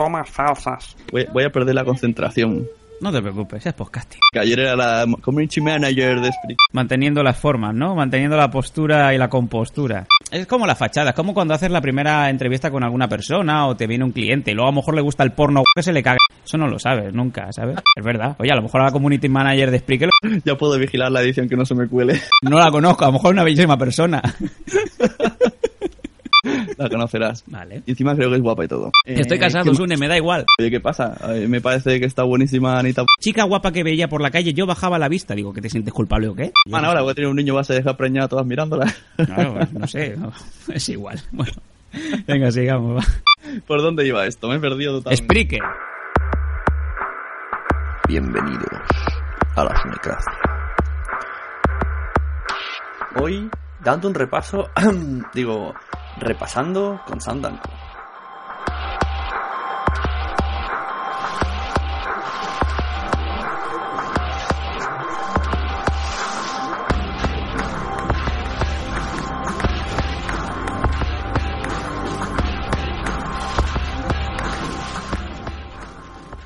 Toma salsas. Voy, voy a perder la concentración. No te preocupes, es podcasting. Que ayer era la community manager de Sprint. Manteniendo las formas, ¿no? Manteniendo la postura y la compostura. Es como la fachada, es como cuando haces la primera entrevista con alguna persona o te viene un cliente y luego a lo mejor le gusta el porno que se le caga. Eso no lo sabes nunca, ¿sabes? Es verdad. Oye, a lo mejor a la community manager de Spreaker Ya puedo vigilar la edición que no se me cuele. no la conozco, a lo mejor es una bellísima persona. La conocerás. Vale. Y encima creo que es guapa y todo. Estoy Eh, casado, ¿qué- Sune, me da igual. Oye, ¿qué pasa? Eh, me parece que está buenísima Anita. Chica guapa que veía por la calle, yo bajaba la vista. Digo, ¿que te sientes culpable o qué? Man, ahora voy a tener un niño, vas a dejar preñada todas mirándola. Claro, pues, no sé, no, es igual. Bueno, venga, sigamos. va. ¿Por dónde iba esto? Me he perdido totalmente. Spreaker. Bienvenidos a la Sunecracia. Hoy, dando un repaso, digo, repasando con Sam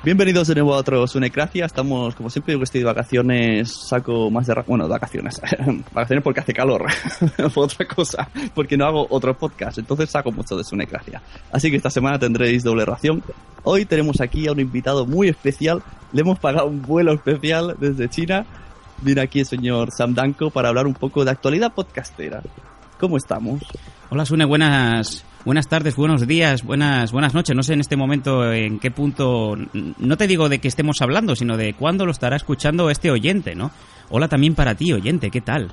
Bienvenidos de nuevo a otro Sunecracia. Estamos, como siempre, yo que estoy de vacaciones, saco más de... Bueno, de vacaciones. vacaciones porque hace calor. Por otra cosa. Porque no hago otro podcast. Entonces saco mucho de Sunecracia. Así que esta semana tendréis doble ración. Hoy tenemos aquí a un invitado muy especial. Le hemos pagado un vuelo especial desde China. Viene aquí el señor Sam Danko para hablar un poco de actualidad podcastera. ¿Cómo estamos? Hola, Sune, buenas, buenas tardes, buenos días, buenas, buenas noches. No sé en este momento en qué punto, no te digo de que estemos hablando, sino de cuándo lo estará escuchando este oyente, ¿no? Hola también para ti, oyente, ¿qué tal?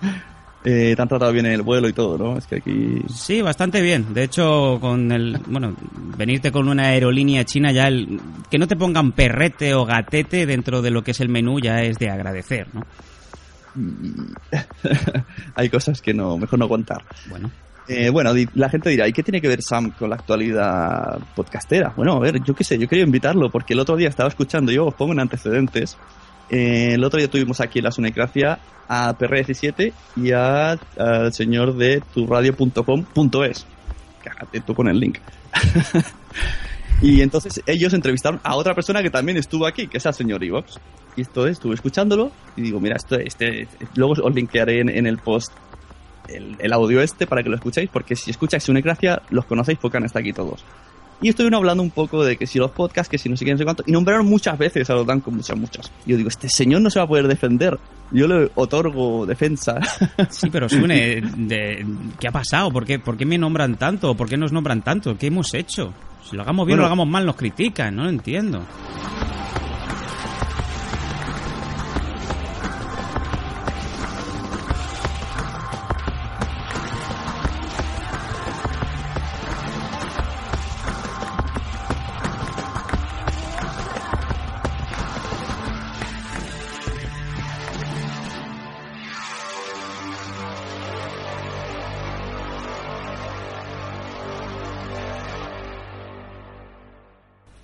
Eh, te han tratado bien el vuelo y todo, ¿no? Es que aquí... Sí, bastante bien. De hecho, con el, bueno, venirte con una aerolínea china ya el, que no te pongan perrete o gatete dentro de lo que es el menú ya es de agradecer, ¿no? Hay cosas que no, mejor no contar. Bueno. Eh, bueno, la gente dirá, ¿y qué tiene que ver Sam con la actualidad podcastera? Bueno, a ver, yo qué sé, yo quería invitarlo porque el otro día estaba escuchando, yo os pongo en antecedentes, eh, el otro día tuvimos aquí en la Sunecracia a PR17 y al señor de turradio.com.es. Cágate tú con el link. Y entonces ellos entrevistaron a otra persona que también estuvo aquí, que es el señor Ivox. Y esto estuve escuchándolo y digo, mira, esto, este, luego os linkearé en el post el, el audio este para que lo escuchéis, porque si escucháis una gracia, los conocéis porque han estado aquí todos. Y estuvieron hablando un poco de que si los podcasts, que si no sé qué, no sé cuánto, y nombraron muchas veces a los Danco, muchas, muchas. Y yo digo, este señor no se va a poder defender. Yo le otorgo defensa. Sí, pero Sune, de, ¿qué ha pasado? ¿Por qué, ¿Por qué me nombran tanto? ¿Por qué nos nombran tanto? ¿Qué hemos hecho? Si lo hagamos bien o Bueno. lo hagamos mal, nos critican, no lo entiendo.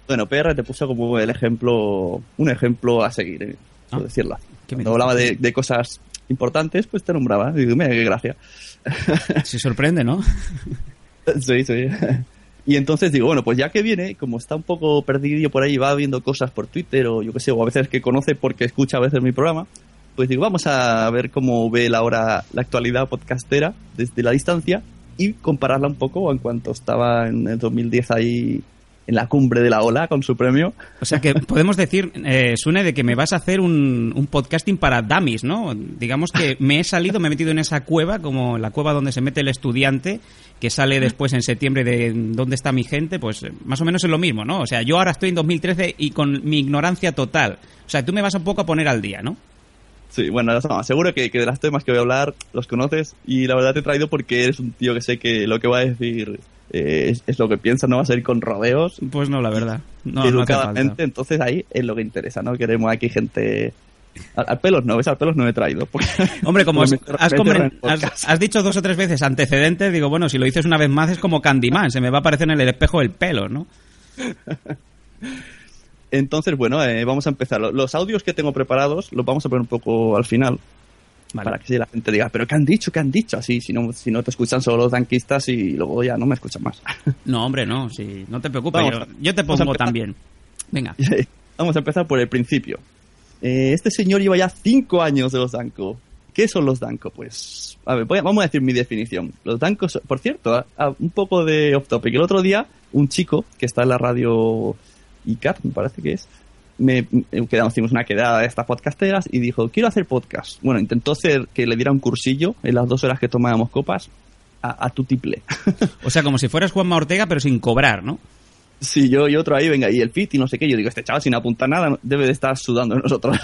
Bueno, PR te puso como el ejemplo, un ejemplo a seguir, eh, por Ah, decirlo así. ¿qué me Cuando hablaba de, cosas importantes, pues te nombraba. Y digo, mira, qué gracia. Se sorprende, ¿no? Sí, sí. Y entonces digo, bueno, pues ya que viene, como está un poco perdido por ahí, va viendo cosas por Twitter o yo qué sé, o a veces que conoce porque escucha a veces mi programa, pues digo, vamos a ver cómo ve la hora, la actualidad podcastera desde la distancia y compararla un poco en cuanto estaba en el 2010 ahí en la cumbre de la ola con su premio. O sea que podemos decir, eh, Sune, de que me vas a hacer un, un podcasting para dummies, ¿no? Digamos que me he salido, me he metido en esa cueva, como la cueva donde se mete el estudiante, que sale después en septiembre de dónde está mi gente, pues eh, más o menos es lo mismo, ¿no? O sea, yo ahora estoy en 2013 y con mi ignorancia total. O sea, tú me vas un poco a poner al día, ¿no? Sí, bueno, no, seguro que, que de los temas que voy a hablar los conoces y la verdad te he traído porque eres un tío que sé que lo que va a decir eh, es, es lo que piensa, no va a salir con rodeos, Pues no, la verdad. No, no educadamente, falta. entonces ahí es lo que interesa, ¿no? Queremos aquí gente... Al, al pelos no, ¿ves? Al pelos no he traído. porque- Hombre, como has, dicho dos o tres veces antecedentes, digo, bueno, si lo dices una vez más es como Candyman, se me va a aparecer en el espejo el pelo, ¿no? Entonces, bueno, eh, vamos a empezar. Lo- Los audios que tengo preparados los vamos a poner un poco al final. Vale. Para que la gente diga, pero ¿qué han dicho? ¿Qué han dicho? Así, si no, si no te escuchan solo los tanquistas y luego ya no me escuchan más. No, hombre, no, sí, no te preocupes, yo, te pongo también. Venga. Vamos a empezar por el principio. Eh, este señor lleva ya cinco años de los Danco. ¿Qué son los Danco? Pues, a ver, voy a- vamos a decir mi definición. Los Danco, son- por cierto, a- a- un poco de off topic. El otro día, un chico que está en la radio ICAT, me parece que es, me, me- quedamos, hicimos una quedada de estas podcasteras y dijo, quiero hacer podcast. Bueno, intentó hacer que le diera un cursillo en las dos horas que tomábamos copas a, a tu tiple. O sea, como si fueras Juanma Ortega, pero sin cobrar, ¿no? Sí, yo y otro ahí, venga, y el fit y no sé qué. Yo digo, este chaval sin apuntar nada debe de estar sudando de nosotros.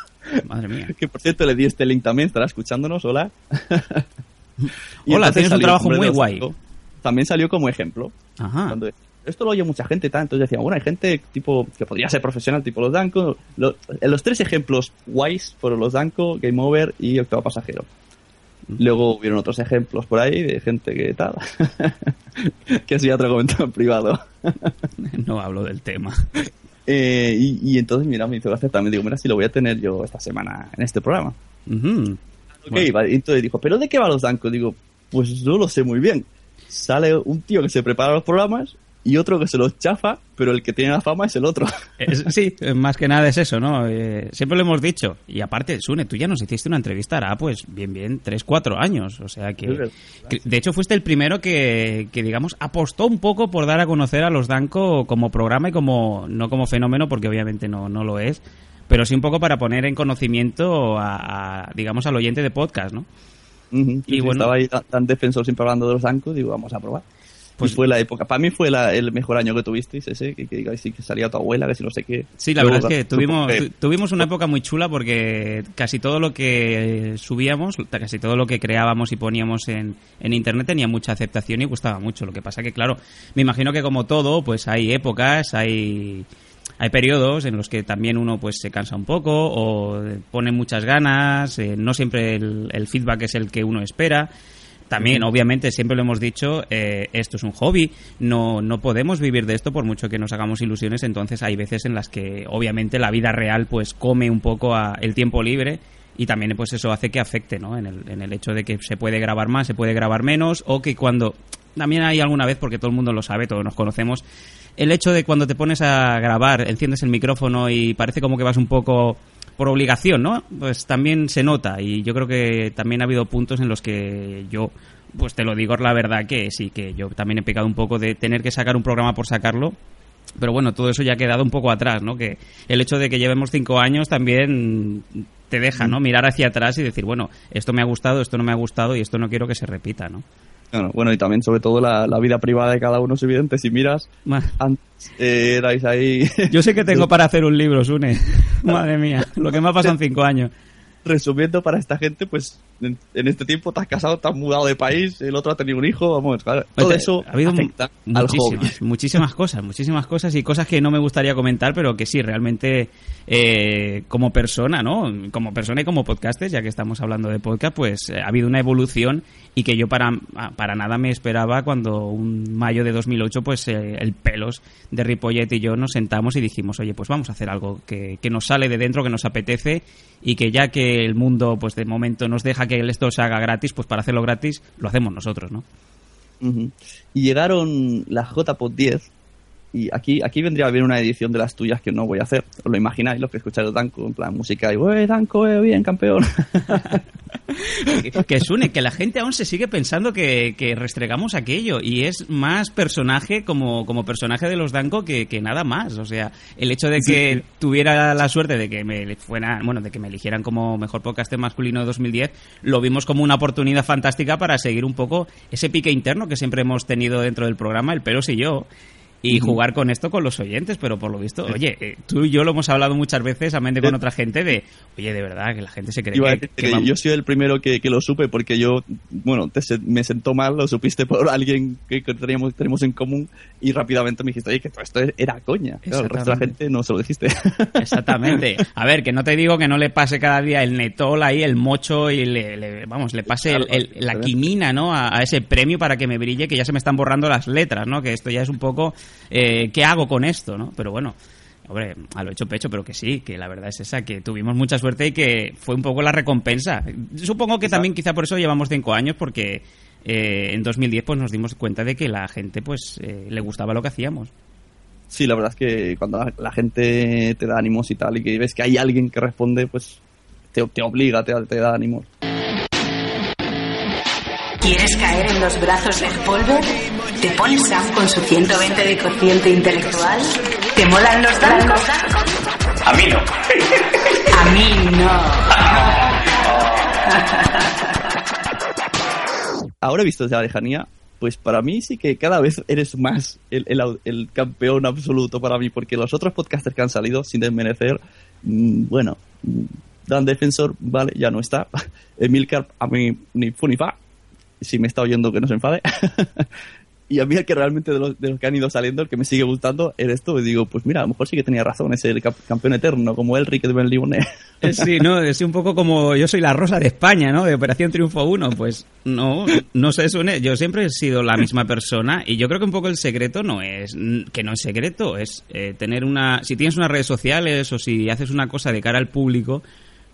Madre mía. que por cierto le di este link también, estará escuchándonos, hola. Y Hola, tienes un trabajo muy guay. También salió como ejemplo. Ajá. Cuando- esto lo oye mucha gente, tal, entonces decían, bueno, hay gente tipo que podría ser profesional, tipo los. Lo- en los tres ejemplos guays fueron los Danco, Game Over y Octavo Pasajero. Luego hubieron otros ejemplos por ahí de gente que tal. que eso ya te lo comento en privado. No hablo del tema. Eh, y, y entonces, mira, me hizo gracia también. Digo, mira, si lo voy a tener yo esta semana en este programa. Ok, Bueno. vale. Y entonces dijo, ¿pero de qué va los Danco? Digo, pues no lo sé muy bien. Sale un tío que se prepara los programas y otro que se los chafa, pero el que tiene la fama es el otro. Es- sí, más que nada es eso, ¿no? Eh, siempre lo hemos dicho. Y aparte, Sune, tú ya nos hiciste una entrevista hará, pues, bien, bien, tres, cuatro años. O sea que... De hecho, fuiste el primero que, que, digamos, apostó un poco por dar a conocer a los Danco como programa y como... No como fenómeno, porque obviamente no, no lo es. Pero sí un poco para poner en conocimiento a, a, digamos, al oyente de podcast, ¿no? Y sí, bueno- Estaba ahí tan, tan defensor siempre hablando de los Danco, digo, vamos a probar. Pues- fue la época. Para mí fue la- el mejor año que tuvisteis ese, que, que, sí, que salía tu abuela, que si no sé qué. Sí, la Luego, verdad es que tuvimos, tu- tuvimos una época muy chula porque casi todo lo que subíamos, casi todo lo que creábamos y poníamos en, en internet tenía mucha aceptación y gustaba mucho. Lo que pasa que, claro, me imagino que como todo, pues hay épocas, hay, hay periodos en los que también uno pues se cansa un poco o pone muchas ganas, eh, no siempre el, el feedback es el que uno espera. También, obviamente, siempre lo hemos dicho, eh, esto es un hobby, no, no podemos vivir de esto por mucho que nos hagamos ilusiones, entonces hay veces en las que, obviamente, la vida real pues come un poco a el tiempo libre y también pues eso hace que afecte, ¿no? En el, en el hecho de que se puede grabar más, se puede grabar menos o que cuando... También hay alguna vez, porque todo el mundo lo sabe, todos nos conocemos, el hecho de cuando te pones a grabar, enciendes el micrófono y parece como que vas un poco por obligación, ¿no? Pues también se nota y yo creo que también ha habido puntos en los que yo, pues te lo digo la verdad que sí, que yo también he pecado un poco de tener que sacar un programa por sacarlo. Pero bueno, todo eso ya ha quedado un poco atrás, ¿no? Que el hecho de que llevemos cinco años también te deja, ¿no? Mirar hacia atrás y decir, bueno, esto me ha gustado, esto no me ha gustado y esto no quiero que se repita, ¿no? Bueno, bueno, y también sobre todo la, la vida privada de cada uno es evidente. Si miras, antes eh, erais ahí Yo sé que tengo para hacer un libro, Sune. Madre mía, lo que me ha pasado en cinco años. Resumiendo para esta gente, pues en, en este tiempo te has casado, te has mudado de país, el otro ha tenido un hijo, vamos, claro, todo Oye, eso ha habido afecta al hobby. muchísimas, muchísimas cosas, muchísimas cosas y cosas que no me gustaría comentar, pero que sí, realmente eh, como persona, ¿no? Como persona y como podcaster, ya que estamos hablando de podcast, pues eh, ha habido una evolución y que yo para, para nada me esperaba cuando un mayo de 2008, pues eh, el pelos de Ripollet y yo nos sentamos y dijimos, oye, pues vamos a hacer algo que, que nos sale de dentro, que nos apetece y que ya que el mundo, pues de momento nos deja que esto se haga gratis, pues para hacerlo gratis lo hacemos nosotros, ¿no? Y llegaron las JPod 10 y aquí, aquí vendría bien una edición de las tuyas que no voy a hacer. Os lo imagináis, los que escucháis el Danco, en plan música y ¡Uy, Danco, eh, bien, campeón! que, que suene, que la gente aún se sigue pensando que, que restregamos aquello y es más personaje como, como personaje de los Danco que, que nada más. O sea, el hecho de que tuviera la suerte de que me fuera, bueno, de que me eligieran como mejor podcaster masculino de 2010, lo vimos como una oportunidad fantástica para seguir un poco ese pique interno que siempre hemos tenido dentro del programa, el Pelos y yo. Y jugar con esto con los oyentes, pero por lo visto, oye, eh, tú y yo lo hemos hablado muchas veces, a mente con otra gente, de, oye, de verdad, que la gente se cree que, que que yo soy el primero que, que lo supe porque yo, bueno, te me sentó mal, lo supiste por alguien que, teníamos, tenemos en común y rápidamente me dijiste, oye, que todo esto era coña. Claro, el resto de la gente no se lo dijiste. Exactamente. A ver, que no te digo que no le pase cada día el netol ahí, el mocho y le, le- vamos, le pase el- el- la quimina, ¿no? A, a ese premio para que me brille, que ya se me están borrando las letras, ¿no? Que esto ya es un poco, eh, ¿qué hago con esto, no? Pero bueno. Hombre, a lo hecho pecho, pero que sí, que la verdad es esa, que tuvimos mucha suerte y que fue un poco la recompensa. Supongo que también quizá por eso llevamos cinco años, porque eh, en 2010 pues nos dimos cuenta de que la gente pues eh, le gustaba lo que hacíamos. Sí, la verdad es que cuando la, la gente te da ánimos y tal y que ves que hay alguien que responde, pues te, te obliga, te, te da ánimos. ¿Quieres caer en los brazos de Polver? ¿Te pones Sam con su 120 de cociente intelectual? ¿Te molan los dancos? A mí no. A mí no. Ahora visto desde la lejanía, pues para mí sí que cada vez eres más el, el el campeón absoluto para mí, porque los otros podcasters que han salido, sin desmerecer, mm, bueno, mm, Dan Defensor, vale, ya no está. Emilcar, a mí ni fu ni fa. Si me está oyendo, que no se enfade. y a mí el que realmente de los, de los que han ido saliendo, el que me sigue gustando, eres tú. Y digo, pues mira, a lo mejor sí que tenía razón, es el campeón eterno, como Elric de Ben Limone. Eh, Sí, no, es un poco como yo soy la rosa de España, ¿no? De Operación Triunfo 1. Pues no, no sé, Sune, yo siempre he sido la misma persona y yo creo que un poco el secreto no es, que no es secreto, es eh, tener una, si tienes unas redes sociales o si haces una cosa de cara al público,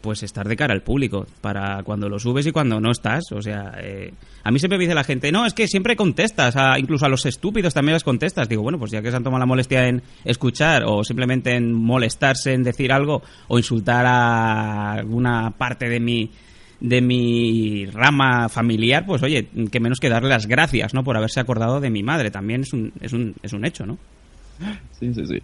pues estar de cara al público para cuando lo subes y cuando no estás. O sea, eh, a mí siempre me dice la gente, no, es que siempre contestas, a- incluso a los estúpidos también les contestas. Digo, bueno, pues ya que se han tomado la molestia en escuchar o simplemente en molestarse en decir algo o insultar a alguna parte de mi de mi rama familiar, pues oye, que menos que darle las gracias, ¿no? Por haberse acordado de mi madre. También es un, es un, es un hecho, ¿no? Sí, sí, sí.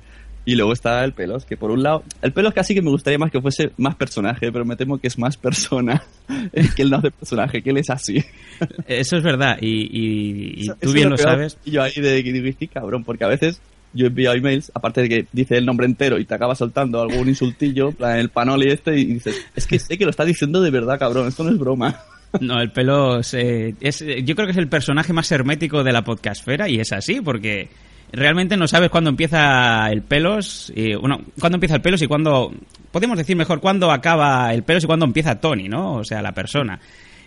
Y luego está el pelos, que por un lado, el pelos casi que me gustaría más que fuese más personaje, pero me temo que es más persona, que él no hace personaje, que él es así. Eso es verdad. Y, y- y Eso- tú eso bien es lo peor. sabes. Y yo ahí de digo, "Y qué cabrón, porque a veces yo envío emails, aparte de que dice el nombre entero y te acaba soltando algún insultillo, en el panoli este, y dices, es que sé que lo está diciendo de verdad, cabrón, esto no es broma. No, el pelo es, eh, es- yo creo que es el personaje más hermético de la podcastfera y es así porque realmente no sabes cuándo empieza el pelos y bueno, cuándo empieza el pelos y cuándo podemos decir mejor cuándo acaba el pelos y cuándo empieza Tony, ¿no? O sea, la persona.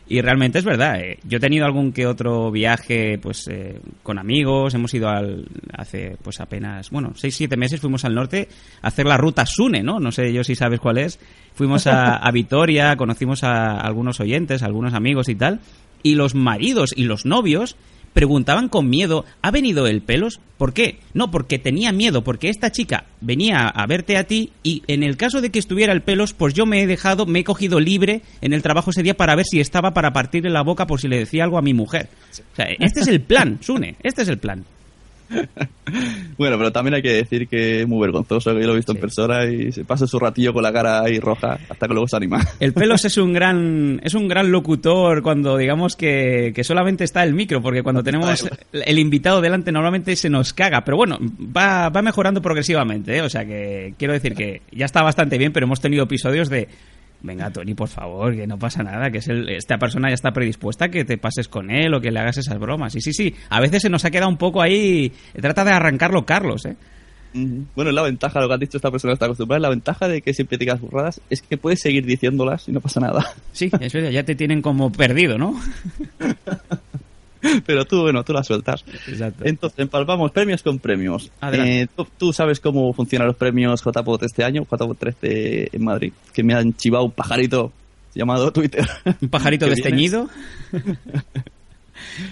Y realmente es verdad, eh, yo he tenido algún que otro viaje pues eh, con amigos, hemos ido al, hace pues apenas, bueno, seis, siete meses fuimos al norte a hacer la ruta Sune, ¿no? No sé yo si sabes cuál es. Fuimos a, a Vitoria, conocimos a algunos oyentes, a algunos amigos y tal, y los maridos y los novios preguntaban con miedo, ¿ha venido el pelos? ¿Por qué? No, porque tenía miedo, porque esta chica venía a verte a ti y en el caso de que estuviera el pelos, pues yo me he dejado, me he cogido libre en el trabajo ese día para ver si estaba para partirle la boca por si le decía algo a mi mujer. O sea, este es el plan, Sune, este es el plan. Bueno, pero también hay que decir que es muy vergonzoso, que yo lo he visto en persona y se pasa su ratillo con la cara ahí roja hasta que luego se anima. El pelos es un gran es un gran locutor cuando digamos que, que solamente está el micro, porque cuando tenemos el invitado delante normalmente se nos caga, pero bueno, va, va mejorando progresivamente, ¿eh? o sea que quiero decir que ya está bastante bien, pero hemos tenido episodios de Venga, Tony, por favor, que no pasa nada, que es el- esta persona ya está predispuesta a que te pases con él o que le hagas esas bromas. Y sí, sí, a veces se nos ha quedado un poco ahí. Trata de arrancarlo Carlos, ¿eh? Ujú. Bueno, la ventaja, lo que has dicho, esta persona está acostumbrada, la ventaja de que siempre digas burradas es que puedes seguir diciéndolas y no pasa nada. Sí, eso ya te tienen como perdido, ¿no? Pero tú, bueno, tú las sueltas. Exacto. Entonces, empalmamos premios con premios. Eh, ¿tú, tú sabes cómo funcionan los premios JPOT este año, JPOT 13 en Madrid, que me han chivado un pajarito llamado Twitter. Un pajarito desteñido.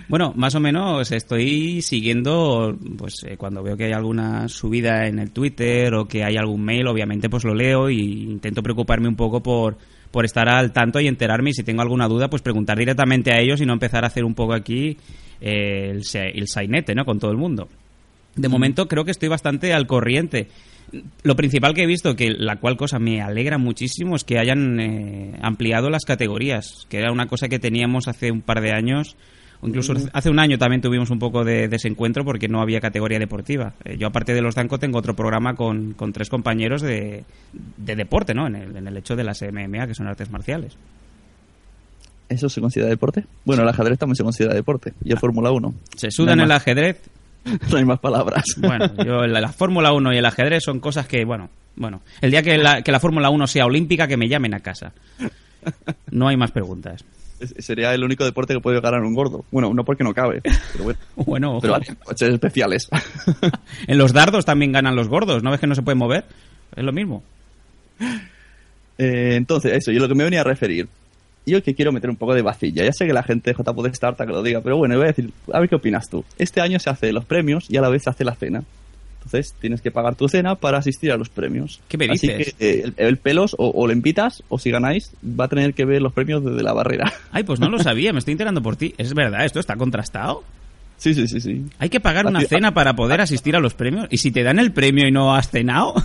Bueno, más o menos estoy siguiendo, pues eh, cuando veo que hay alguna subida en el Twitter o que hay algún mail, obviamente pues lo leo y intento preocuparme un poco por, por estar al tanto y enterarme y si tengo alguna duda pues preguntar directamente a ellos y no empezar a hacer un poco aquí eh, el, el sainete, ¿no? Con todo el mundo. De momento creo que estoy bastante al corriente. Lo principal que he visto, que la cual cosa me alegra muchísimo, es que hayan eh, ampliado las categorías, que era una cosa que teníamos hace un par de años, o incluso hace un año también tuvimos un poco de desencuentro porque no había categoría deportiva. Eh, yo, aparte de los Danco, tengo otro programa con, con tres compañeros de, de deporte, ¿no? En el, en el hecho de las MMA, que son artes marciales. ¿Eso se considera deporte? Bueno, el ajedrez también se considera deporte. Y el Fórmula 1. Se sudan No el ajedrez, No hay más palabras. Bueno, yo la, la Fórmula 1 y el ajedrez son cosas que, bueno, bueno, el día que la, que la Fórmula 1 sea olímpica, que me llamen a casa. No hay más preguntas. Sería el único deporte que puede ganar un gordo. Bueno, no porque no cabe, pero bueno. Pero vale, coches especiales. en los dardos también ganan los gordos, ¿no ves que no se pueden mover? Es lo mismo. Eh, entonces, eso, yo lo que me venía a referir. Yo que quiero meter un poco de vacilla. Ya sé que la gente de JPod está harta que lo diga, pero bueno, voy a decir, a ver qué opinas tú. Este año se hace los premios y a la vez se hace la cena. Entonces tienes que pagar tu cena para asistir a los premios. ¿Qué me Así dices? que eh, el, el pelos o, o le invitas o si ganáis va a tener que ver los premios desde la barrera. Ay, pues no lo sabía, me estoy enterando por ti. ¿Es verdad? ¿Esto está contrastado? Sí, sí, sí, sí. Hay que pagar una Así- cena para poder asistir a los premios. ¿Y si te dan el premio y no has cenado?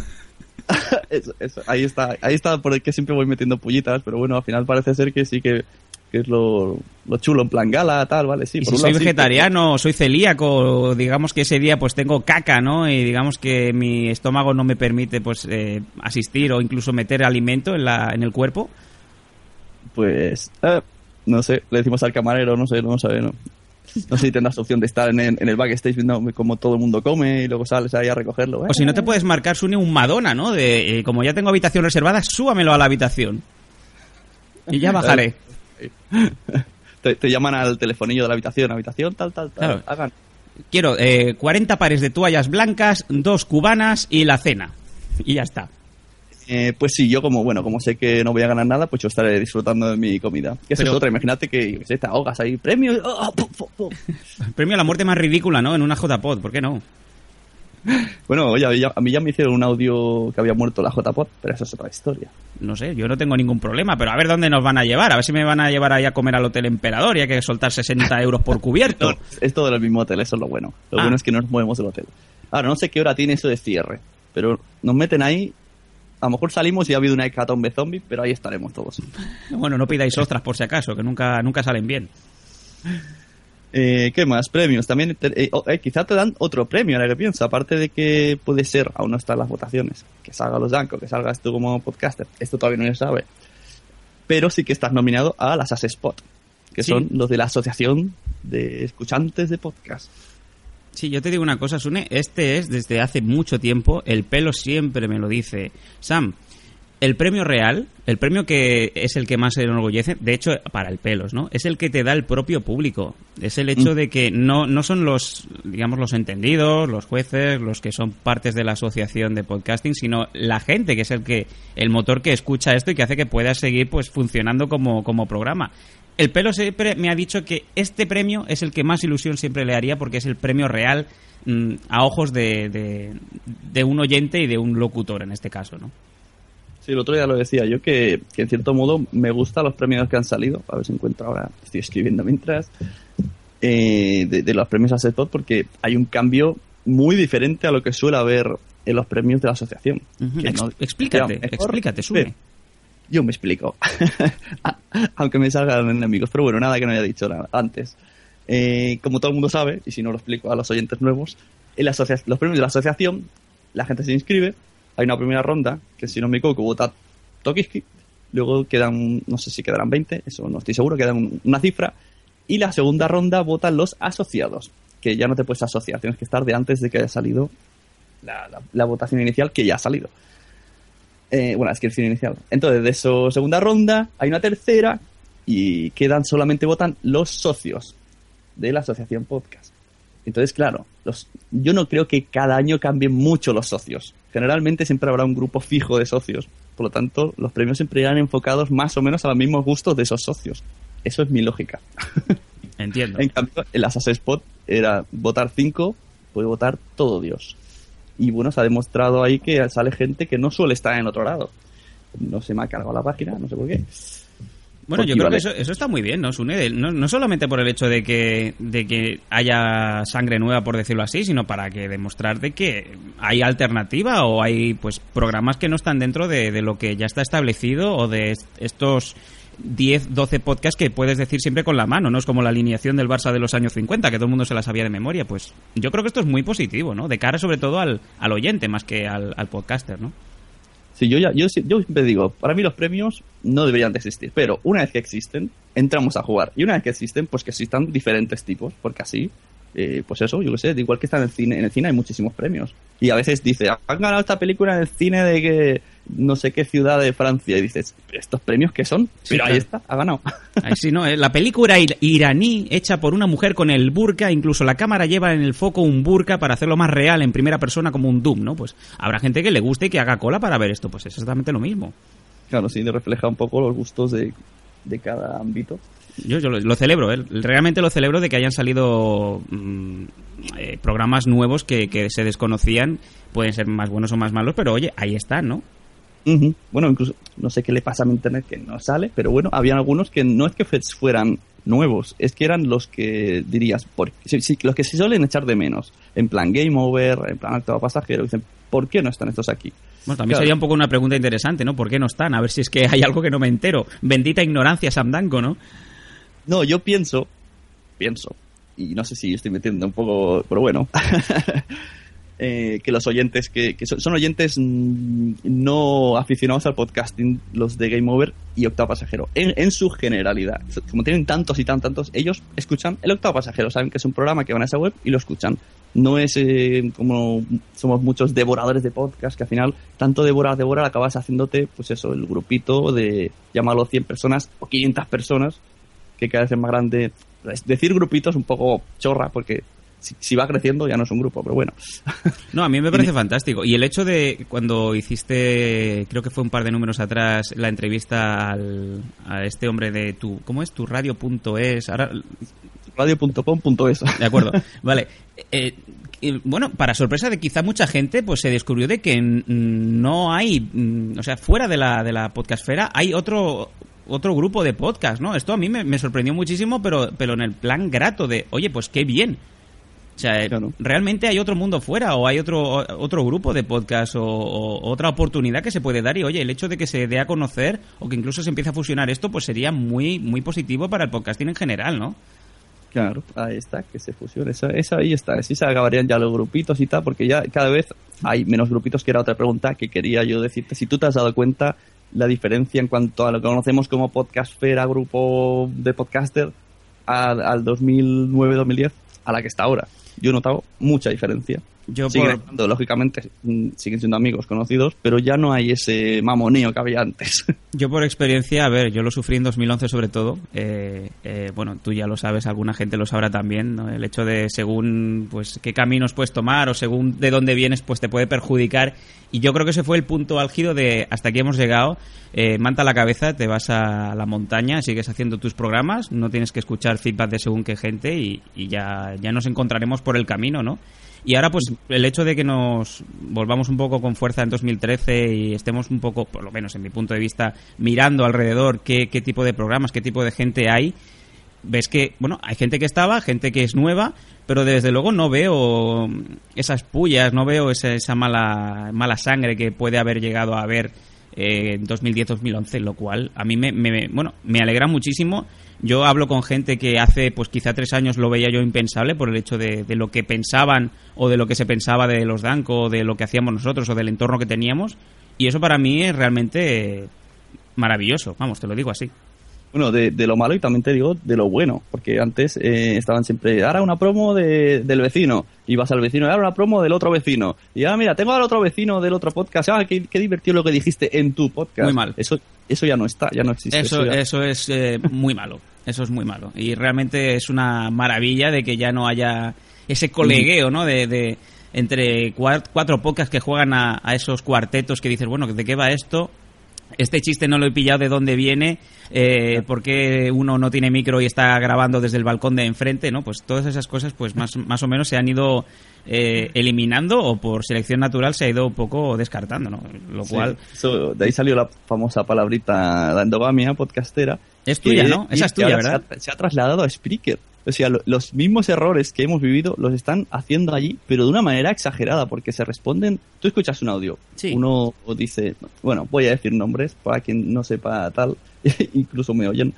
Eso, eso, ahí está, ahí está por el que siempre voy metiendo pullitas, pero bueno, al final parece ser que sí que, que es lo, lo chulo, en plan gala, tal, vale, sí. Y por si soy lado sí, vegetariano, soy celíaco, digamos que ese día pues tengo caca, ¿no? Y digamos que mi estómago no me permite pues eh, asistir o incluso meter alimento en, la, en el cuerpo. Pues, eh, no sé, le decimos al camarero, no sé, no sé, no, no sé si tendrás opción de estar en el, en el backstage viendo cómo todo el mundo come y luego sales ahí a recogerlo. O si no te puedes marcar, Sune, un Madonna, ¿no? De, eh, como ya tengo habitación reservada, súbamelo a la habitación. Y ya bajaré. te, te llaman al telefonillo de la habitación, habitación, tal, tal, tal. Claro. Hagan. Quiero eh, 40 pares de toallas blancas, dos cubanas y la cena. Y ya está. Eh, pues sí, yo como, bueno, como sé que no voy a ganar nada, pues yo estaré disfrutando de mi comida. Que esa es otra, imagínate que, te ahogas ahí, premio, ¡ah! ¡pum, pum, pum! Premio a la muerte más ridícula, ¿no? En una JPod, ¿por qué no? Bueno, oye, a mí ya- a mí ya me hicieron un audio que había muerto la JPOT, pero eso es otra historia. No sé, yo no tengo ningún problema, pero a ver dónde nos van a llevar. A ver si me van a llevar ahí a comer al Hotel Emperador y hay que soltar 60 euros por cubierto. No, es todo del mismo hotel, eso es lo bueno. Lo Ah. bueno es que no nos movemos del hotel. Ahora, no sé qué hora tiene eso de cierre, pero nos meten ahí. A lo mejor salimos y ha habido una hecatombe zombie, pero ahí estaremos todos. Bueno, no pidáis ostras por si acaso, que nunca, nunca salen bien. Eh, ¿Qué más? Premios. También, te- eh, oh, eh, quizá te dan otro premio, ahora que pienso. Aparte de que puede ser, aún no están las votaciones, que salga los Danco, que salgas tú como podcaster. Esto todavía no se sabe. Pero sí que estás nominado a las As Spot, que Sí. son los de la Asociación de Escuchantes de Podcast. Sí, yo te digo una cosa, Sune, este es desde hace mucho tiempo, el pelo siempre me lo dice. Sam, el premio real, el premio que es el que más se enorgullece, de hecho, para el pelos, ¿no? Es el que te da el propio público. Es el hecho de que no, no son los, digamos, los entendidos, los jueces, los que son partes de la asociación de podcasting, sino la gente, que es el que, el motor que escucha esto y que hace que pueda seguir pues funcionando como, como programa. El pelo siempre me ha dicho que este premio es el que más ilusión siempre le haría porque es el premio real mm, a ojos de, de, de un oyente y de un locutor en este caso, ¿no? Sí, el otro día lo decía yo que, que en cierto modo me gustan los premios que han salido. A ver si encuentro ahora, estoy escribiendo mientras. eh, de, de los premios Assetpod porque hay un cambio muy diferente a lo que suele haber en los premios de la asociación. Ujú. Que Ex- no- explícate, explícate, sube. Yo me explico. Aunque me salgan enemigos. Pero bueno, nada que no haya dicho nada antes. Eh, como todo el mundo sabe, y si no lo explico a los oyentes nuevos, en la los premios de la asociación, la gente se inscribe, hay una primera ronda, que si no me equivoco, vota Tokiski, luego quedan, no sé si quedarán 20, eso no estoy seguro, quedan un- una cifra, y la segunda ronda votan los asociados, que ya no te puedes asociar, tienes que estar de antes de que haya salido la, votación inicial, que ya ha salido. Eh, bueno, la inscripción inicial. Entonces, de esa segunda ronda, hay una tercera y quedan solamente votan los socios de la asociación podcast. Entonces, claro, los, yo no creo que cada año cambien mucho los socios. Generalmente siempre habrá un grupo fijo de socios. Por lo tanto, los premios siempre irán enfocados más o menos a los mismos gustos de esos socios. Eso es mi lógica. Entiendo. En cambio, en las Spot era votar 5, puede votar todo Dios. Y bueno, se ha demostrado ahí que sale gente que no suele estar en el otro lado. No se me ha cargado la página, no sé por qué. Bueno, yo creo que eso, eso está muy bien, ¿no, Sune? No, no solamente por el hecho de que, de que haya sangre nueva, por decirlo así, sino para que demostrar de que hay alternativa o hay pues programas que no están dentro de, de lo que ya está establecido o de est- estos 10, 12 podcasts que puedes decir siempre con la mano, ¿no? Es como la alineación del Barça de los años 50, que todo el mundo se la sabía de memoria. Pues yo creo que esto es muy positivo, ¿no? De cara sobre todo al, al oyente más que al, al podcaster, ¿no? Sí, yo, ya, yo, yo siempre digo, para mí los premios no deberían de existir, pero una vez que existen, entramos a jugar. Y una vez que existen, pues que existan diferentes tipos, porque así, eh, pues eso, yo qué sé, igual que está en el cine, en el cine hay muchísimos premios. Y a veces dice, han ganado esta película en el cine de que no sé qué ciudad de Francia, y dices, ¿estos premios qué son? Sí, Pero ahí claro. está, ha ganado. Ay, sí, no, eh, la película ir- iraní hecha por una mujer con el burka, incluso la cámara lleva en el foco un burka para hacerlo más real en primera persona como un Doom, ¿no? Pues habrá gente que le guste y que haga cola para ver esto, pues es exactamente lo mismo. Claro, sí, refleja un poco los gustos de, de cada ámbito. Yo, yo lo, lo celebro, ¿eh? realmente lo celebro de que hayan salido mm, eh, programas nuevos que, que se desconocían, pueden ser más buenos o más malos, pero oye, ahí están, ¿no? Bueno, incluso no sé qué le pasa a mi internet que no sale, pero bueno, habían algunos que no es que fueran nuevos, es que eran los que dirías, por, sí, sí, los que se suelen echar de menos, en plan Game Over, en plan Octavo Pasajero, dicen, ¿por qué no están estos aquí? Bueno, también Claro. sería un poco una pregunta interesante, ¿no? ¿Por qué no están? A ver si es que hay algo que no me entero. Bendita ignorancia, Samdanko, ¿no? No, yo pienso, pienso, y no sé si estoy metiendo un poco, pero bueno, eh, que los oyentes que, que son, oyentes mm, no aficionados al podcasting, los de Game Over y Octavo Pasajero, en, en su generalidad. Como tienen tantos y tan tantos, ellos escuchan el Octavo Pasajero, saben que es un programa que van a esa web y lo escuchan. No es eh, como somos muchos devoradores de podcast, que al final, tanto devorar, devorar, acabas haciéndote, pues eso, el grupito de, llámalo 100 personas o 500 personas, que cada vez es más grande. Decir grupito es un poco chorra, porque si, si va creciendo ya no es un grupo, pero bueno. No, a mí me parece fantástico. Y el hecho de cuando hiciste, creo que fue un par de números atrás, la entrevista al, a este hombre de tu, ¿cómo es? Tu radio.es. Ahora, Radio.com.es. de acuerdo. Vale. Eh, eh, bueno, para sorpresa de quizá mucha gente, pues se descubrió de que no hay, mm, o sea, fuera de la, de la podcastfera hay otro otro grupo de podcast, ¿no? Esto a mí me, me sorprendió muchísimo, pero, pero en el plan grato de, oye, pues qué bien. O sea, eh, Claro. realmente hay otro mundo fuera o hay otro otro grupo de podcast o, o otra oportunidad que se puede dar y oye, el hecho de que se dé a conocer o que incluso se empiece a fusionar esto, pues sería muy muy positivo para el podcasting en general, ¿no? Claro, ahí está, que se fusione. Eso, eso ahí está. Así se acabarían ya los grupitos y tal, porque ya cada vez hay menos grupitos, que era otra pregunta que quería yo decirte. Si tú te has dado cuenta la diferencia en cuanto a lo que conocemos como podcastfera, grupo de podcaster, a- al 2009-2010, a la que está ahora. Yo he notado mucha diferencia. Yo Siguen por, estando, lógicamente, mm, siguen siendo amigos conocidos, pero ya no hay ese mamoneo que había antes. Yo por experiencia, a ver, yo lo sufrí en 2011 sobre todo. Eh, eh, bueno, tú ya lo sabes, alguna gente lo sabrá también. ¿no? El hecho de según pues qué caminos puedes tomar o según de dónde vienes, pues te puede perjudicar. Y yo creo que ese fue el punto álgido de hasta aquí hemos llegado. Eh, manta la cabeza, te vas a la montaña, sigues haciendo tus programas, no tienes que escuchar feedback de según qué gente y, y ya, ya nos encontraremos por el camino, ¿no? Y ahora, pues, el hecho de que nos volvamos un poco con fuerza en 2013 y estemos un poco, por lo menos en mi punto de vista, mirando alrededor qué, qué tipo de programas, qué tipo de gente hay, ves que, bueno, hay gente que estaba, gente que es nueva, pero desde luego no veo esas pullas, no veo esa, esa mala, mala sangre que puede haber llegado a haber eh, en 2010-2011, lo cual a mí me, me- bueno, me alegra muchísimo. Yo hablo con gente que hace, pues quizá tres años lo veía yo impensable por el hecho de, lo que pensaban o de lo que se pensaba de los Danco, o de lo que hacíamos nosotros o del entorno que teníamos. Y eso para mí es realmente maravilloso, vamos, te lo digo así. Bueno, de, de lo malo y también te digo de lo bueno, porque antes eh, estaban siempre, ahora una promo de- del vecino, y vas al vecino, ahora una promo del otro vecino, y ahora mira, tengo al otro vecino del otro podcast, ah, qué, qué divertido lo que dijiste en tu podcast. Muy mal. Eso, eso ya no está, ya no existe. Eso, ya- eso es eh, muy malo. Eso es muy malo. Y realmente es una maravilla de que ya no haya ese colegueo, ¿no? De, de- entre cuar- cuatro podcasts que juegan a, a esos cuartetos que dices, bueno, ¿de qué va esto? Este chiste no lo he pillado de dónde viene, eh, por qué uno no tiene micro y está grabando desde el balcón de enfrente, ¿no? Pues todas esas cosas, pues más, más o menos se han ido eh, eliminando o por selección natural se ha ido un poco descartando, ¿no? Lo Sí, cual eso- de ahí salió la famosa palabrita, la endogamia podcastera. es tuya, que- ¿no? Esa es tuya, ahora se ¿verdad? ha- Se ha, trasladado a Spreaker. O sea, lo- los mismos errores que hemos vivido los están haciendo allí, pero de una manera exagerada, porque se responden. Tú escuchas un audio, Sí. uno dice, bueno, voy a decir nombres para quien no sepa tal, incluso me oyen.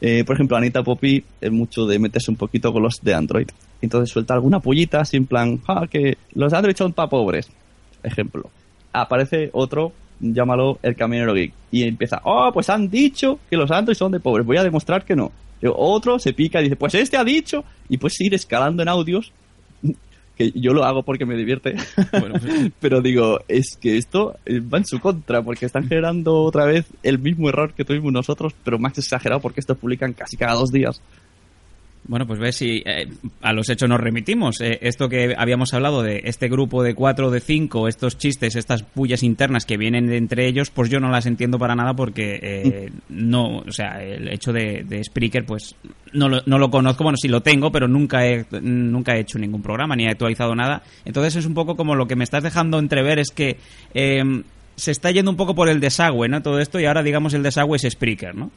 Eh, por ejemplo, Anita Poppy es mucho de meterse un poquito con los de Android. Entonces suelta alguna pollita en plan, ah, que los Android son para pobres. Ejemplo. Aparece otro, llámalo el camionero geek, y empieza, oh, pues han dicho que los Android son de pobres, voy a demostrar que no. Y otro se pica y dice, pues este ha dicho, y puedes ir escalando en audios, que yo lo hago porque me divierte. Bueno, pues- Pero digo, es que esto eh, va en su contra, porque están generando otra vez el mismo error que tuvimos nosotros, pero más exagerado porque estos publican casi cada dos días. Bueno, pues ves si eh, a los hechos nos remitimos. Eh, esto que habíamos hablado de este grupo de cuatro o de cinco, estos chistes, estas pullas internas que vienen de entre ellos, pues yo no las entiendo para nada porque eh, no, o sea, el hecho de, de Spreaker, pues no lo, no lo conozco. Bueno, sí lo tengo, pero nunca he, nunca he hecho ningún programa ni he actualizado nada. Entonces es un poco como lo que me estás dejando entrever es que eh, se está yendo un poco por el desagüe, ¿no? Todo esto y ahora digamos el desagüe es Spreaker, ¿no?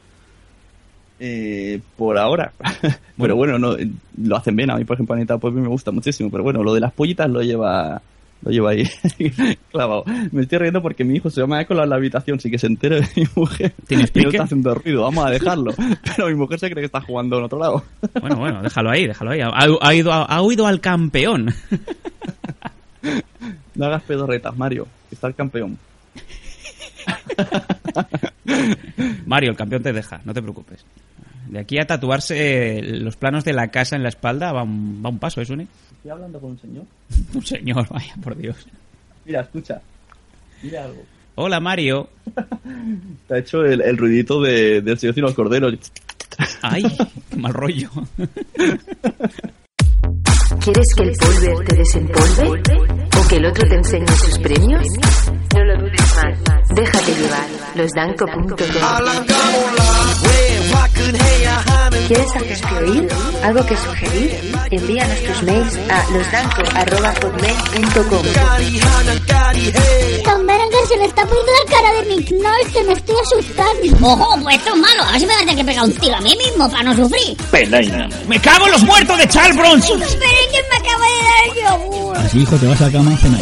Eh, por ahora. pero bueno, no, eh, lo hacen bien. A mí, por ejemplo, Anita Poppy me gusta muchísimo. Pero bueno, lo de las pollitas lo lleva lo lleva ahí clavado. Me estoy riendo porque mi hijo se llama Eco en la habitación, sí que se entera de mi mujer. ¿Tiene y no está haciendo ruido, vamos a dejarlo. Pero mi mujer se cree que está jugando en otro lado. Bueno, bueno, déjalo ahí, déjalo ahí. Ha, ha ido, ha oído al campeón. No hagas pedorretas, Mario, está el campeón. Mario, el campeón te deja, no te preocupes. De aquí a tatuarse los planos de la casa en la espalda va un, va un paso, ¿eh, Sune? Estoy hablando con un señor. Un señor, vaya, por Dios. Mira, escucha. Mira algo. Hola, Mario. Te ha hecho el, el ruidito de, del señor Cino Cordero. Ay, qué mal rollo. ¿Quieres que el polver te desempolve? ¿O que el otro te enseñe sus premios? No lo dudes más. Déjate llevar. Losdanco.com ¿Quieres hacerte oír? ¿Algo que sugerir? Envíanos tus mails a losdanco.com Tom Berenger se le está poniendo la cara de Nick Nolte, me estoy asustando. Ojo, pues esto es malo. A ver si me voy a tener que pegar un tiro a mí mismo para no sufrir. ¡Me cago en los muertos de Charles Bronson! Berenger me acaba de dar el yogur. Así, hijo, te vas a la cama a cenar.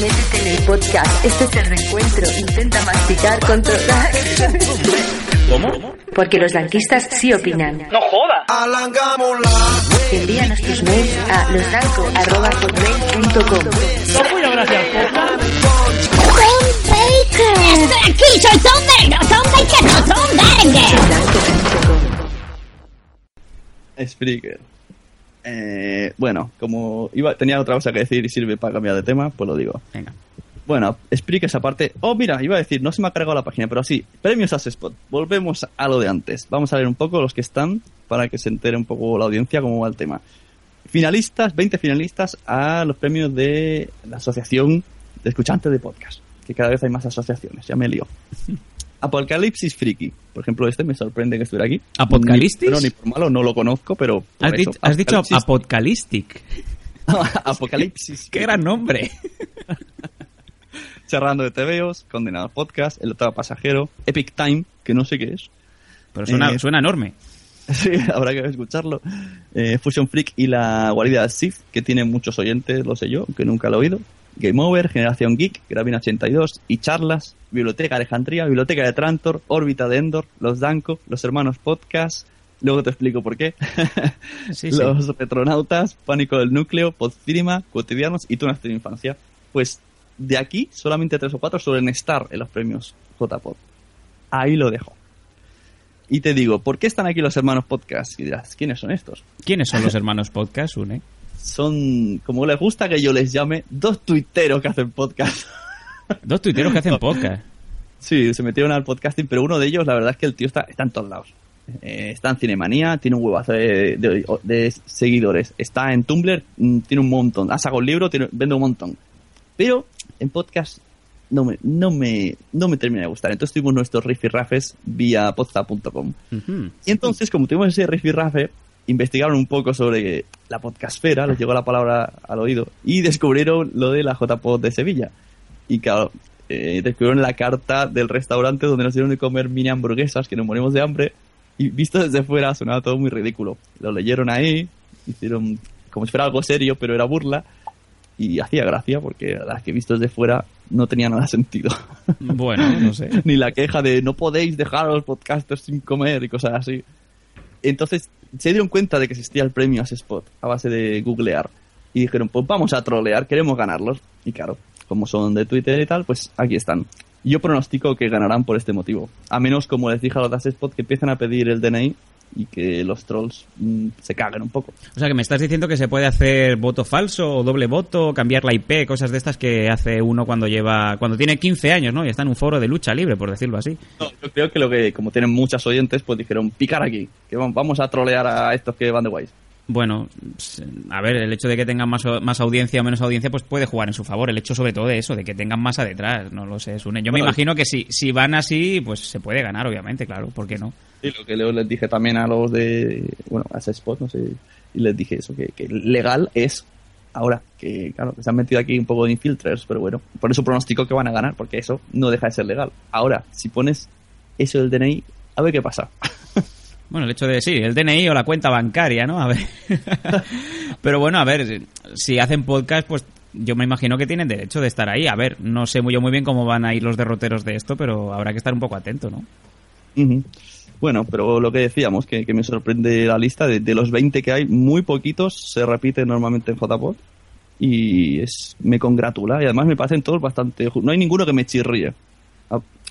Métete en el podcast. Este es el reencuentro. Intenta masticar, controlar. ¿Cómo? Porque los blanquistas sí opinan. ¡No joda! Envíanos tus mails a losdanco.com No fui gracias. Tom Baker. Estoy aquí, soy Tom Berenger. Tom Baker, no Tom Berenger. losdanco.com Spreaker. Eh, bueno, como iba, tenía otra cosa que decir y sirve para cambiar de tema, pues lo digo. Venga. Bueno, explique esa parte. Oh, mira, iba a decir, no se me ha cargado la página, pero sí, premios a Spot. Volvemos a lo de antes. Vamos a ver un poco los que están para que se entere un poco la audiencia cómo va el tema. Finalistas, 20 finalistas a los premios de la Asociación de Escuchantes de Podcast. Que cada vez hay más asociaciones, ya me lío. Apocalipsis Friki. Por ejemplo, este me sorprende que estuviera aquí. ¿Apocalistis? No, ni por malo, no lo conozco, pero. por Has, eso, dicho- has dicho Apocalipsis- Apocalistic. Apocalipsis. ¡Qué gran nombre! Charrando de TVOs, Condenado Podcast, El Octavo Pasajero, Epic Time, que no sé qué es. Pero suena, Eh, suena enorme. Sí, habrá que escucharlo. Eh, Fusion Freak y la guarida Sif, que tiene muchos oyentes, lo sé yo, aunque nunca lo he oído. Game Over, Generación Geek, Gravina 82 y Charlas, Biblioteca Alejandría, Biblioteca de Trantor, Órbita de Endor, Los Danco, Los Hermanos Podcast, luego te explico por qué. Sí, sí. Los Retronautas, Pánico del Núcleo, Podcinema, Cotidianos y Tunas de Infancia. Pues de aquí solamente tres o cuatro suelen estar en los premios JPod. Ahí lo dejo. Y te digo, ¿por qué están aquí los hermanos podcast? Y dirás, ¿quiénes son estos? ¿Quiénes son los hermanos podcast, Une? Son, como les gusta que yo les llame, dos tuiteros que hacen podcast. Dos tuiteros que hacen podcast. Sí, se metieron al podcasting, pero uno de ellos, la verdad es que el tío está, está en todos lados. Eh, está en Cinemanía, tiene un huevazo de, de- de seguidores. Está en Tumblr, mm, tiene un montón. Ha sacado un libro, tiene, vende un montón. Pero en podcast no me, no me, no me termina de gustar. Entonces tuvimos nuestros rifirrafes vía podza.com. Y entonces, como tuvimos ese rifirrafe, investigaron un poco sobre la podcastfera, les llegó la palabra al oído, y descubrieron lo de la JPod de Sevilla. Y claro, eh, descubrieron la carta del restaurante donde nos dieron de comer mini hamburguesas, que nos morimos de hambre, y visto desde fuera sonaba todo muy ridículo. Lo leyeron ahí, hicieron como si fuera algo serio, pero era burla, y hacía gracia, porque la verdad es que visto desde fuera no tenía nada sentido. Bueno, no sé. Ni la queja de no podéis dejar a los podcasters sin comer y cosas así. Entonces se dieron cuenta de que existía el premio a spot a base de googlear. Y dijeron, pues vamos a trolear, queremos ganarlos. Y claro, como son de Twitter y tal, pues aquí están. Yo pronostico que ganarán por este motivo. A menos, como les dije a los de Spot, que empiecen a pedir el DNI y que los trolls mm, se caguen un poco. O sea, que me estás diciendo que se puede hacer voto falso o doble voto, cambiar la IP, cosas de estas que hace uno cuando lleva, cuando tiene 15 años, ¿no? Y está en un foro de lucha libre, por decirlo así. No, yo creo que lo que, como tienen muchas oyentes, pues dijeron, picar aquí, que vam- vamos a trolear a estos que van de guays. Bueno, a ver, el hecho de que tengan más, más audiencia o menos audiencia, pues puede jugar en su favor. El hecho sobre todo de eso, de que tengan masa detrás, no lo sé, Sune. Yo me Bueno, imagino que si, si van así, pues se puede ganar, obviamente, claro, ¿por qué no? Y lo que yo les dije también a los de, bueno, a ese spot, no sé, y les dije eso, que, que legal es ahora, que claro, que se han metido aquí un poco de infilters, pero bueno, por eso pronostico que van a ganar, porque eso no deja de ser legal. Ahora, si pones eso del DNI, a ver qué pasa. Bueno, el hecho de, sí, el DNI o la cuenta bancaria, ¿no? A ver. Pero bueno, a ver, si hacen podcast, pues yo me imagino que tienen derecho de estar ahí. A ver, no sé muy, yo muy bien cómo van a ir los derroteros de esto, pero habrá que estar un poco atento, ¿no? Bueno, pero lo que decíamos, que, que me sorprende la lista, de, de los 20 que hay, muy poquitos se repiten normalmente en JPod. Y es, me congratula. Y además me parecen todos bastante... No hay ninguno que me chirríe.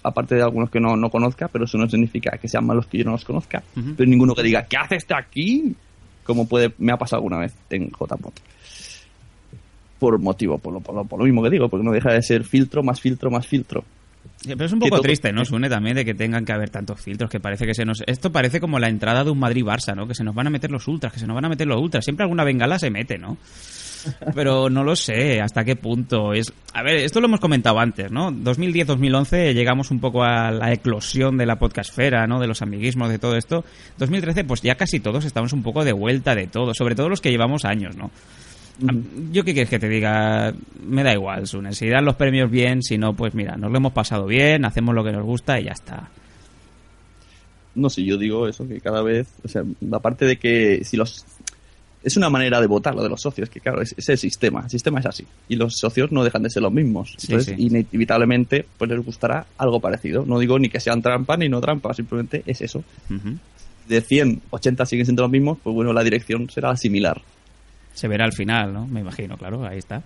Aparte de algunos que no, no conozca, pero eso no significa que sean malos que yo no los conozca. Pero ninguno que diga, ¿qué hace este aquí? Como puede, me ha pasado alguna vez en JPod. Por motivo, por lo, por, lo, por lo mismo que digo, porque no deja de ser filtro, más filtro, más filtro. Pero es un poco triste, ¿no? Sune también de que tengan que haber tantos filtros, que parece que se nos... Esto parece como la entrada de un Madrid-Barça, ¿no? Que se nos van a meter los ultras, que se nos van a meter los ultras. Siempre alguna bengala se mete, ¿no? Pero no lo sé hasta qué punto es... A ver, esto lo hemos comentado antes, ¿no? 2010-2011 llegamos un poco a la eclosión de la podcastfera, ¿no? De los amiguismos, de todo esto. 2013, pues ya casi todos estamos un poco de vuelta de todo, sobre todo los que llevamos años, ¿no? Yo qué quieres que te diga, me da igual, Sune. Si dan los premios bien, si no, pues mira, nos lo hemos pasado bien, hacemos lo que nos gusta y ya está. No sé, yo digo eso, que cada vez, o sea, aparte de que si los... Es una manera de votar lo de los socios, que claro, es, es el sistema, el sistema es así. Y los socios no dejan de ser los mismos. Entonces, sí. inevitablemente, pues les gustará algo parecido. No digo ni que sean trampa ni no trampa, simplemente es eso. De 100, 80 siguen siendo los mismos, pues bueno, la dirección será similar. Se verá al final, ¿no? Me imagino, claro, ahí está.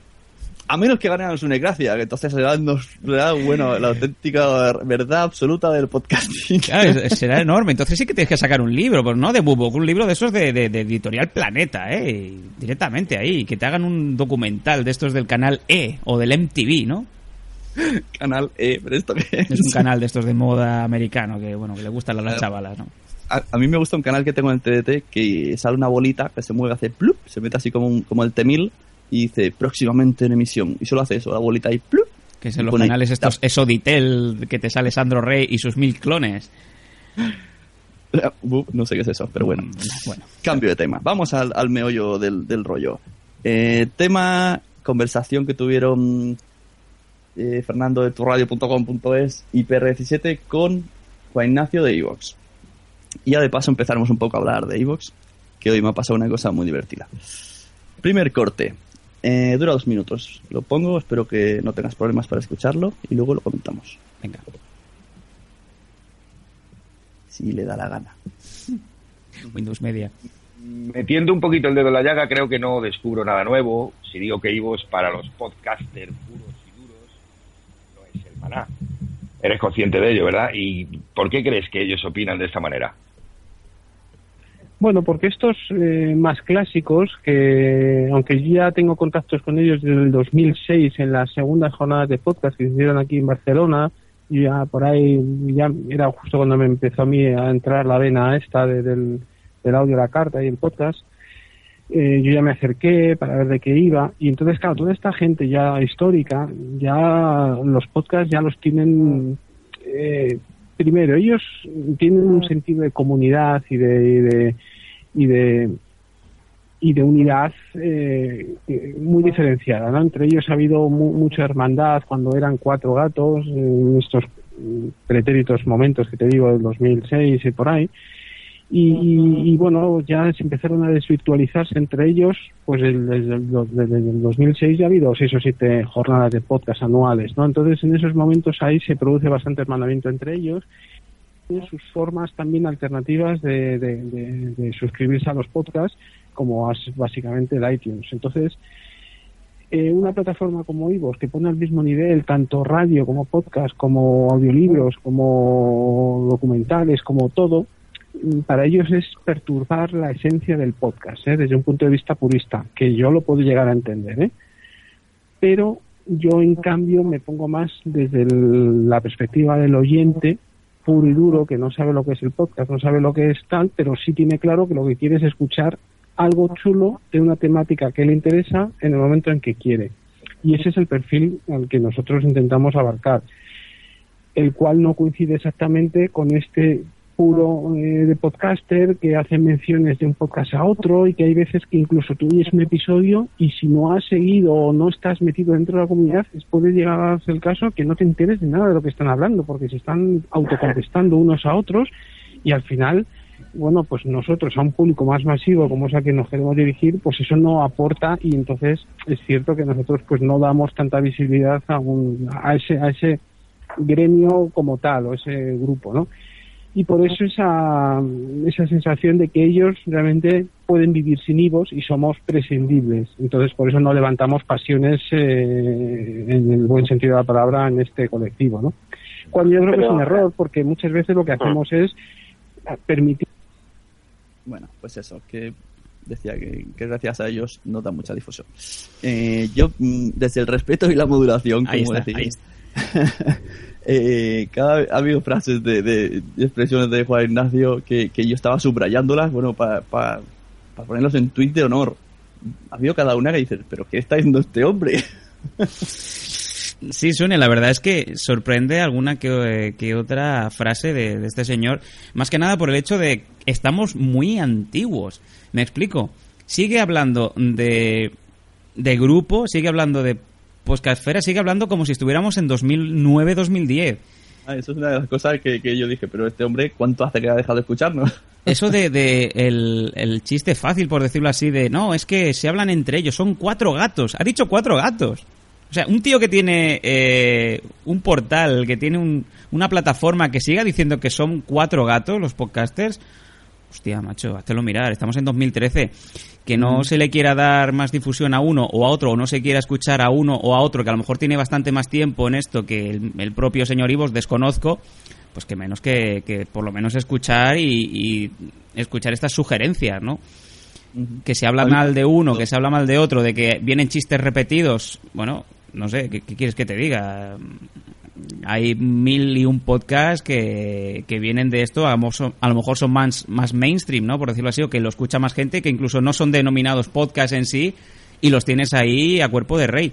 A menos que ganen a Sunecracia, que entonces será, será, bueno, la auténtica verdad absoluta del podcasting. Claro, será enorme. Entonces sí que tienes que sacar un libro, pues no de Bubok, un libro de esos de, de- de Editorial Planeta, ¿eh? Directamente ahí, que te hagan un documental de estos del canal E o del MTV, ¿no? Canal E, pero esto qué es? Es un canal de estos de moda americano que, bueno, que le gustan a las chavalas, ¿no? A, a mí me gusta un canal que tengo en el TDT que sale una bolita que se mueve, hace plup, se mete así como, un- como el T-1000 y dice próximamente en emisión. Y solo hace eso, la bolita ahí, plup. Que son Y los pone- canales estos Esoditel, que te sale Sandro Rey y sus mil clones. No sé qué es eso, pero bueno. Bueno, Cambio de tema. Vamos al, al meollo del, del rollo. Eh, tema, conversación que tuvieron eh, Fernando de turradio.com.es y PR17 con Juan Ignacio de Evox. Y ya de paso empezaremos un poco a hablar de Evox, que hoy me ha pasado una cosa muy divertida. Primer corte. Eh, dura dos minutos. Lo pongo, espero que no tengas problemas para escucharlo y luego lo comentamos. venga. Si le da la gana. Windows Media. Metiendo un poquito el dedo en la llaga, creo que no descubro nada nuevo. Si digo que Ivo es para los podcasters puros y duros, no es el maná. Eres consciente de ello, ¿verdad? ¿Y por qué crees que ellos opinan de esta manera? Bueno, porque estos eh, más clásicos, que aunque ya tengo contactos con ellos desde el 2006 en las segundas jornadas de podcast que se hicieron aquí en Barcelona, y ya por ahí, ya era justo cuando me empezó a mí a entrar la vena esta de- del, del audio, la carta y el podcast, eh, yo ya me acerqué para ver de qué iba y entonces claro toda esta gente ya histórica ya los podcasts ya los tienen eh, primero ellos tienen un sentido de comunidad de y de y de, y de unidad eh, eh, muy diferenciada ¿no? entre ellos ha habido mu- mucha hermandad cuando eran cuatro gatos en estos mm, pretéritos momentos que te digo del 2006 y por ahí y, bueno, ya se empezaron a desvirtualizarse entre ellos, pues desde, el, el 2006 ya ha habido seis o siete jornadas de podcast anuales, ¿no? Entonces en esos momentos ahí se produce bastante hermanamiento entre ellos, sus formas también alternativas de, suscribirse a los podcasts, como es básicamente el iTunes. Entonces, eh, una plataforma como Ivos que pone al mismo nivel tanto radio como podcast, como audiolibros, como documentales, como todo, mm, para ellos es perturbar la esencia del podcast, ¿eh? desde un punto de vista purista, que yo lo puedo llegar a entender, ¿eh? pero yo en cambio me pongo más desde la perspectiva del oyente puro y duro que no sabe lo que es el podcast, no sabe lo que es tal, pero sí tiene claro que lo que quiere es escuchar algo chulo de una temática que le interesa en el momento en que quiere. Y ese es el perfil al que nosotros intentamos abarcar, el cual no coincide exactamente con este puro eh, de podcaster que hace menciones de un podcast a otro y que hay veces que incluso tú oyes un episodio y si no has seguido o no estás metido dentro de la comunidad, puede llegar a ser el caso que no te enteres de nada de lo que están hablando porque se están autocontestando unos a otros y al final bueno, pues nosotros a un público más masivo como es al que nos queremos dirigir, pues eso no aporta y entonces es cierto que nosotros pues no damos tanta visibilidad a, un, a ese a ese gremio como tal o ese grupo, ¿no? Y por eso esa, esa sensación de que ellos realmente pueden vivir sin IVOS y somos prescindibles. Entonces, por eso no levantamos pasiones eh, en el buen sentido de la palabra en este colectivo, ¿no? Cuando yo creo que es un error, porque muchas veces lo que hacemos es permitir Bueno, pues eso, que decía que, que gracias a ellos no da mucha difusión. Eh, yo, mm, desde el respeto y la modulación, como decís, eh, cada, ha habido frases de, expresiones de Juan Ignacio que, yo estaba subrayándolas, bueno, para ponerlos en tweet de honor. Ha habido cada una que dice, pero ¿qué está diciendo este hombre? Sí, Sune, la verdad es que sorprende alguna que, que otra frase de, de este señor, más que nada por el hecho de que estamos muy antiguos. Me explico. Sigue hablando de, de grupo, sigue hablando de podcastfera, sigue hablando como si estuviéramos en 2009-2010. Ah, eso es una de las cosas que, que yo dije, pero este hombre, ¿cuánto hace que ha dejado de escucharnos? Eso de, de el, el chiste fácil, por decirlo así, de no, es que se hablan entre ellos, son cuatro gatos. Ha dicho cuatro gatos. O sea, un tío que tiene eh, un portal, que tiene un- una plataforma que siga diciendo que son cuatro gatos los podcasters, Hostia, macho, háztelo mirar. Estamos en 2013. Que no se le quiera dar más difusión a uno o a otro, o no se quiera escuchar a uno o a otro, que a lo mejor tiene bastante más tiempo en esto que el, el propio señor Ivos, desconozco, pues que menos que, que por lo menos escuchar y, y escuchar estas sugerencias, ¿no? Que se habla mal de uno, que se habla mal de otro, de que vienen chistes repetidos. Bueno, no sé, ¿qué, qué quieres que te diga? Hay mil y un podcasts que, que vienen de esto, a lo mejor son, a lo mejor son más, más mainstream, ¿no? Por decirlo así, o que lo escucha más gente, que incluso no son denominados podcasts en sí, y los tienes ahí a cuerpo de rey.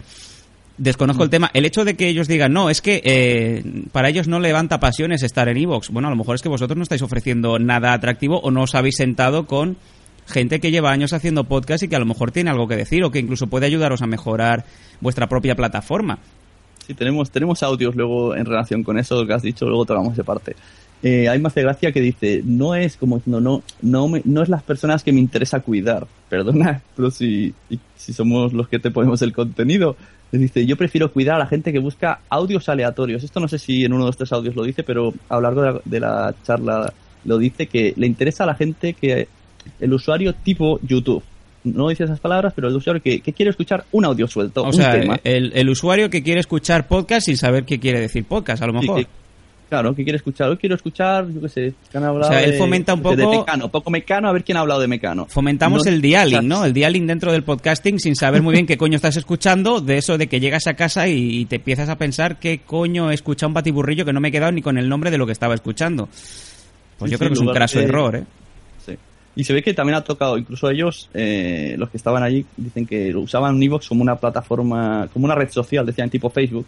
Desconozco el tema. El hecho de que ellos digan, no, es que eh, para ellos no levanta pasiones estar en Evox. Bueno, a lo mejor es que vosotros no estáis ofreciendo nada atractivo o no os habéis sentado con gente que lleva años haciendo podcast y que a lo mejor tiene algo que decir o que incluso puede ayudaros a mejorar vuestra propia plataforma. Sí, tenemos, tenemos audios luego en relación con eso que has dicho, luego tocamos de parte. Eh, hay más de gracia que dice, no es como, no, no, no, no es las personas que me interesa cuidar, perdona, pero si, si somos los que te ponemos el contenido, le dice, yo prefiero cuidar a la gente que busca audios aleatorios. Esto no sé si en uno de tres audios lo dice, pero a lo largo de la, de la charla lo dice que le interesa a la gente que el usuario tipo YouTube. No dice esas palabras, pero el usuario que, que quiere escuchar un audio suelto, O un sea, tema. el, el usuario que quiere escuchar podcast sin saber qué quiere decir podcast, a lo Sí, mejor. que- claro, que quiere escuchar. Hoy quiero escuchar, yo qué sé, que han hablado O sea, él de- fomenta un de- de poco- Mecano, poco Mecano, a ver quién ha hablado de Mecano. Fomentamos No- el dialing, ¿no? El dialing dentro del podcasting sin saber muy bien qué coño estás escuchando, de eso de que llegas a casa y, y te empiezas a pensar qué coño he escuchado un batiburrillo que no me he quedado ni con el nombre de lo que estaba escuchando. Pues Sí, yo creo que es un craso de- error, ¿eh? Y se ve que también ha tocado, incluso ellos, eh, los que estaban allí, dicen que usaban Evox como una plataforma, como una red social, decían tipo Facebook,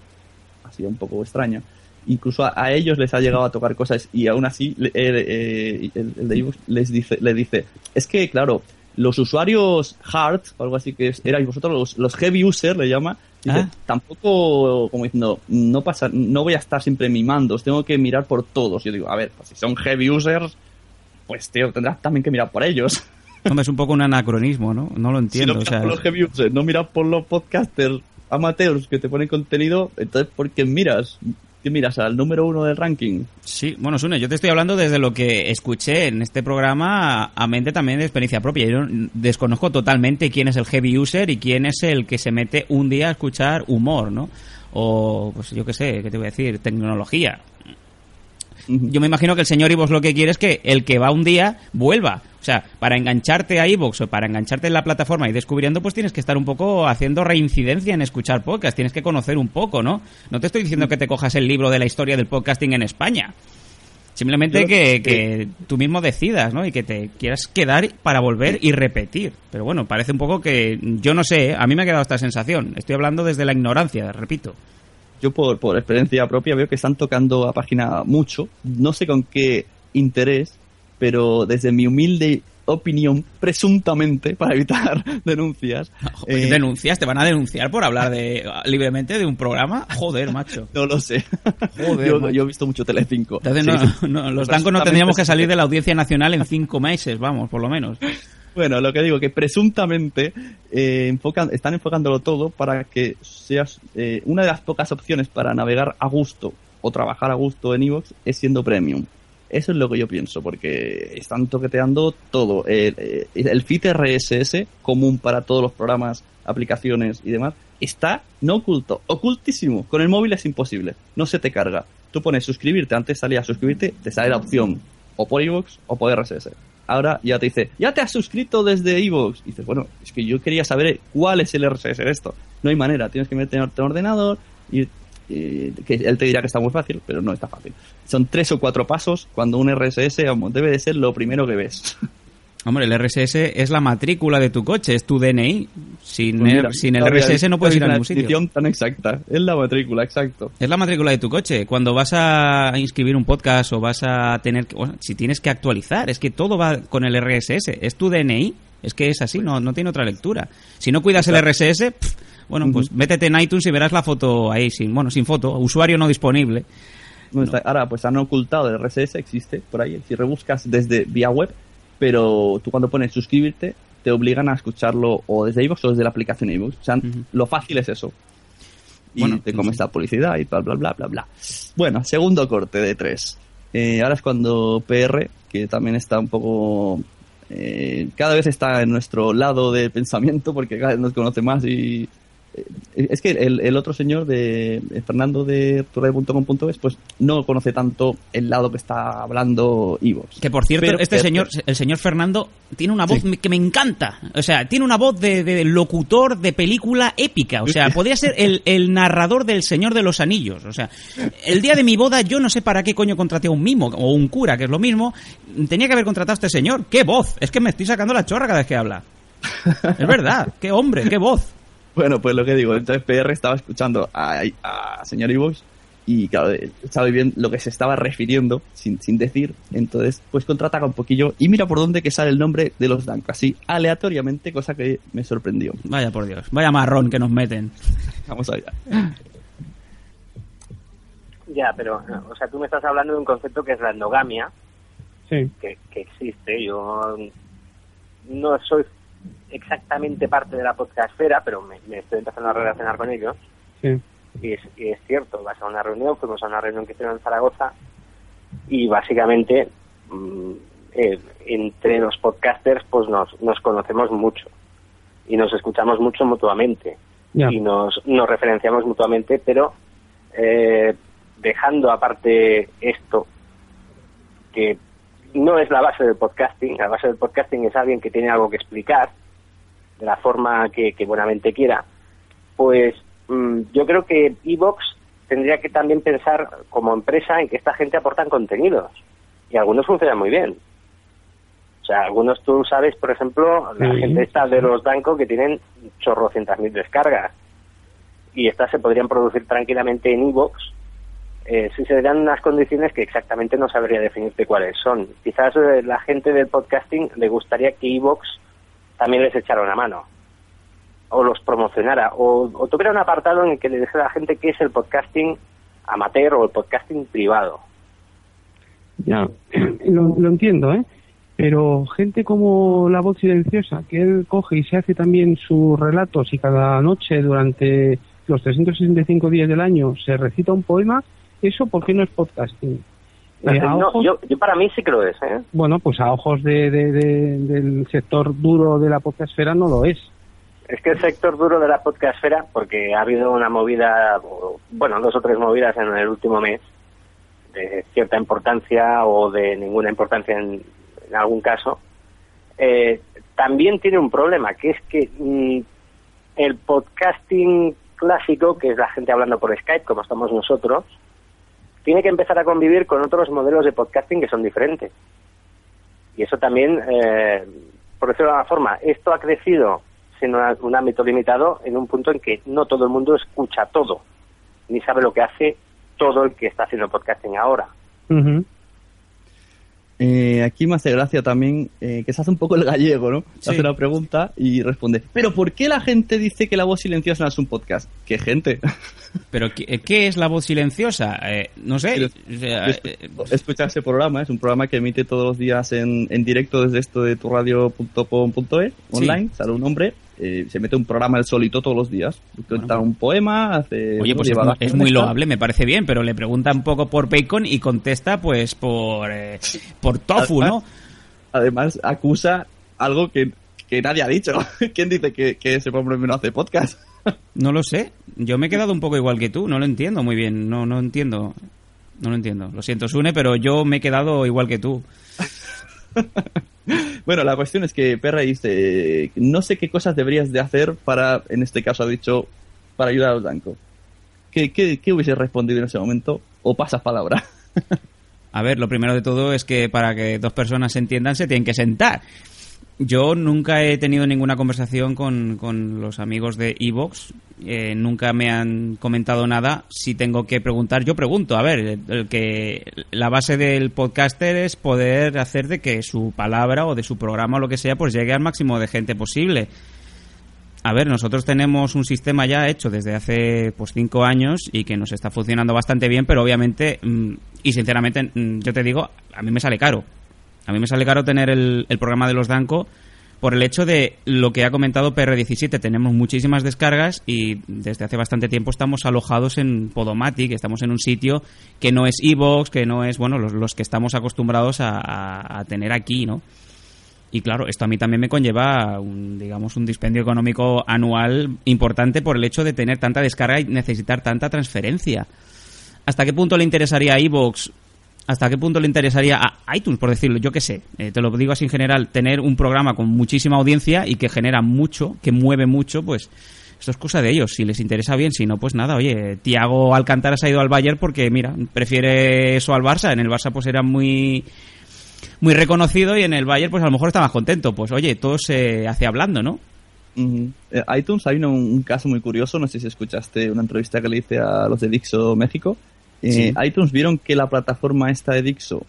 así un poco extraña. Incluso a, a ellos les ha llegado a tocar cosas y aún así eh, eh, el, el de Evox les dice, le dice, es que claro, los usuarios hard, o algo así que es- erais vosotros, los, los heavy users le llama, dice, Ah. tampoco, como diciendo, no pasa, no voy a estar siempre mimando, os tengo que mirar por todos. Yo digo, a ver, pues si son heavy users, pues tío, tendrás también que mirar por ellos. Hombre, es un poco un anacronismo, ¿no? No lo si entiendo. no o miras sea, por los heavy users, no miras por los podcasters amateurs que te ponen contenido, entonces ¿por qué miras? ¿Qué miras? ¿Al número uno del ranking? Sí, bueno, Sune, yo te estoy hablando desde lo que escuché en este programa a, mente también de experiencia propia. Yo no- desconozco totalmente quién es el heavy user y quién es el que se mete un día a escuchar humor, ¿no? O, pues yo qué sé, ¿qué te voy a decir? Tecnología. Yo me imagino que el señor Ivox lo que quiere es que el que va un día vuelva. O sea, para engancharte a Ivox o para engancharte en la plataforma y descubriendo, pues tienes que estar un poco haciendo reincidencia en escuchar podcast. Tienes que conocer un poco, ¿no? No te estoy diciendo que te cojas el libro de la historia del podcasting en España. Simplemente que, que tú mismo decidas, ¿no? Y que te quieras quedar para volver y repetir. Pero bueno, parece un poco que, yo no sé, ¿eh? a mí me ha quedado esta sensación. Estoy hablando desde la ignorancia, repito. Yo por, por experiencia propia veo que están tocando a página mucho, no sé con qué interés, pero desde mi humilde opinión, presuntamente, para evitar denuncias. eh, ¿Denuncias? ¿Te van a denunciar por hablar de libremente de un programa? Joder, macho. No lo sé. Joder, yo, he visto mucho Telecinco. Entonces, Sí, no, no, los dancos no tendríamos que salir de la audiencia nacional en cinco meses, vamos, por lo menos. Bueno, lo que digo, que presuntamente eh, enfocan, están enfocándolo todo para que seas eh, una de las pocas opciones para navegar a gusto o trabajar a gusto en Evox es siendo premium. Eso es lo que yo pienso, porque están toqueteando todo. El, eh, el feed RSS, común para todos los programas, aplicaciones y demás, está no oculto, ocultísimo. Con el móvil es imposible, no se te carga. Tú pones suscribirte, antes salía suscribirte, te sale la opción o por iVoox o por RSS. Ahora ya te dice, ya te has suscrito desde iVoox. Y dices, bueno, es que yo quería saber cuál es el RSS de esto. No hay manera, tienes que meterte en ordenador y, que él te dirá que está muy fácil, pero no está fácil. Son tres o cuatro pasos cuando un RSS debe de ser lo primero que ves. Hombre, el RSS es la matrícula de tu coche, es tu DNI. Sin, Pues el, sin el RSS no puedes ir a ningún sitio. definición tan exacta. Es la matrícula, exacto. Es la matrícula de tu coche. Cuando vas a inscribir un podcast o vas a tener. Bueno, si tienes que actualizar, es que todo va con el RSS. Es tu DNI. Es que es así, no, no tiene otra lectura. Si no cuidas el RSS, pff, bueno, pues métete en iTunes y verás la foto ahí, sin, bueno, sin foto, usuario no disponible. No Ahora, pues han ocultado el RSS, existe por ahí. Si rebuscas desde vía web, pero tú cuando pones suscribirte, te obligan a escucharlo o desde iVoox o desde la aplicación iVoox. O sea, lo fácil es eso. Y Bueno, te comes la publicidad y bla, bla, bla, bla, bla. Bueno, segundo corte de tres. Eh, ahora es cuando PR, que también está un poco... eh, cada vez está en nuestro lado de pensamiento porque cada vez nos conoce más y... eh, Es que el, el otro señor de eh, Fernando de turradio.com.es pues no conoce tanto el lado que está hablando Ivox. Que por cierto, Pero este señor, el señor Fernando, tiene una voz que me encanta. O sea, tiene una voz de, de locutor de película épica. O sea, podría ser el, el narrador del Señor de los Anillos. O sea, el día de mi boda yo no sé para qué coño contraté a un mimo o un cura, que es lo mismo. Tenía que haber contratado a este señor. ¡Qué voz! Es que me estoy sacando la chorra cada vez que habla. Es verdad. ¡Qué hombre! ¡Qué voz! Bueno, pues lo que digo, entonces PR estaba escuchando a, a señor Ivox y claro, estaba bien lo que se estaba refiriendo sin, sin decir, entonces pues contrata un poquillo y mira por dónde que sale el nombre de los Danko, así aleatoriamente, cosa que me sorprendió. Vaya por Dios, vaya marrón que nos meten. Vamos allá. Ya, pero, o sea, tú me estás hablando de un concepto que es la endogamia, Sí. que, que existe. Yo no soy exactamente parte de la podcastfera, pero me, me estoy empezando a relacionar con ellos. Sí. Y es, y es cierto, vas a una reunión, fuimos a una reunión que hicieron en Zaragoza y básicamente mm, eh, entre los podcasters pues nos, nos conocemos mucho y nos escuchamos mucho mutuamente y nos, nos referenciamos mutuamente, pero eh, dejando aparte esto, que no es la base del podcasting, la base del podcasting es alguien que tiene algo que explicar de la forma que, que buenamente quiera, pues mm, yo creo que Evox tendría que también pensar como empresa en que esta gente aportan contenidos y algunos funcionan muy bien. O sea, algunos tú sabes, por ejemplo, la Sí. gente está de los Danco que tienen chorrocientas mil descargas y estas se podrían producir tranquilamente en Evox eh, si se dan unas condiciones que exactamente no sabría definirte cuáles son. Quizás eh, la gente del podcasting le gustaría que Evox también les echara una mano o los promocionara o, o tuviera un apartado en el que le dijera a la gente qué es el podcasting amateur o el podcasting privado. Ya, lo, lo entiendo, ¿eh? Pero gente como la voz silenciosa, que él coge y se hace también sus relatos y cada noche durante los 365 días del año se recita un poema, ¿eso por qué no es podcasting? Eh, No, ojos- yo, yo para mí sí que lo es. ¿eh? Bueno, pues a ojos de, de- de- del sector duro de la podcastfera no lo es. Es que el sector duro de la podcastfera, porque ha habido una movida, bueno, dos o tres movidas en el último mes, de cierta importancia o de ninguna importancia en, en algún caso, eh, también tiene un problema, que es que mm, el podcasting clásico, que es la gente hablando por Skype, como estamos nosotros, tiene que empezar a convivir con otros modelos de podcasting que son diferentes. Y eso también, eh, por decirlo de alguna forma, esto ha crecido una- un ámbito limitado en un punto en que no todo el mundo escucha todo, ni sabe lo que hace todo el que está haciendo podcasting ahora. Ujú. Eh, aquí me hace gracia también eh, que se hace un poco el gallego, ¿no? Se Sí. hace una pregunta y responde, pero ¿por qué la gente dice que la voz silenciosa no es un podcast? ¿Qué gente? Pero ¿qué, qué es la voz silenciosa? Eh, no sé. Escu- eh, Escucha ese programa, es un programa que emite todos los días en, en directo desde esto de turradio.com.es, online, sale un hombre, eh, se mete un programa el solito todos los días, cuenta un poema, hace... Oye, pues es, es muy loable, me parece bien, pero le pregunta un poco por bacon y contesta pues por, eh, por tofu, ¿no? Además, acusa algo que, que nadie ha dicho. ¿Quién dice que, que ese hombre no hace podcast? No lo sé. Yo me he quedado un poco igual que tú, no lo entiendo muy bien, no, no entiendo. No lo entiendo. Lo siento, Sune, pero yo me he quedado igual que tú. Bueno, la cuestión es que Perra dice, no sé qué cosas deberías de hacer para, en este caso ha dicho, para ayudar a los bancos. ¿Qué, qué, qué hubiese respondido en ese momento? ¿O pasas palabra? A ver, lo primero de todo es que para que dos personas se entiendan se tienen que sentar. Yo nunca he tenido ninguna conversación con, con los amigos de Evox. Eh, nunca me han comentado nada. Si tengo que preguntar, yo pregunto. A ver, el, que la base del podcaster es poder hacer de que su palabra o de su programa o lo que sea, pues llegue al máximo de gente posible. A ver, nosotros tenemos un sistema ya hecho desde hace pues cinco años y que nos está funcionando bastante bien, pero obviamente mm, y sinceramente mm, yo te digo, a mí me sale caro. A mí me sale caro tener el, programa de los Danco por el hecho de lo que ha comentado PR17. Tenemos muchísimas descargas y desde hace bastante tiempo estamos alojados en Podomatic, estamos en un sitio que no es Evox, que no es, bueno, los, que estamos acostumbrados a tener aquí, ¿no? Y claro, esto a mí también me conlleva, un, digamos, un dispendio económico anual importante por el hecho de tener tanta descarga y necesitar tanta transferencia. ¿Hasta qué punto le interesaría a Evox? ¿Hasta qué punto le interesaría a iTunes, por decirlo? Yo qué sé, eh, te lo digo así en general, tener un programa con muchísima audiencia y que genera mucho, que mueve mucho, pues esto es cosa de ellos. Si les interesa bien, si no, pues nada, oye, Tiago Alcántara se ha ido al Bayern porque, mira, prefiere eso al Barça. En el Barça pues era muy muy reconocido y en el Bayern pues a lo mejor está más contento. Pues oye, todo se hace hablando, ¿no? Eh, iTunes hay un, un caso muy curioso, no sé si escuchaste una entrevista que le hice a los de Dixo México. Eh, Sí. iTunes vieron que la plataforma esta de Dixo,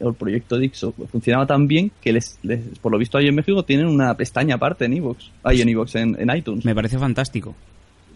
o el proyecto Dixo, pues, funcionaba tan bien que les, les- por lo visto ahí en México tienen una pestaña aparte en iVoox, ahí en iVoox, en, en iTunes. Me parece fantástico.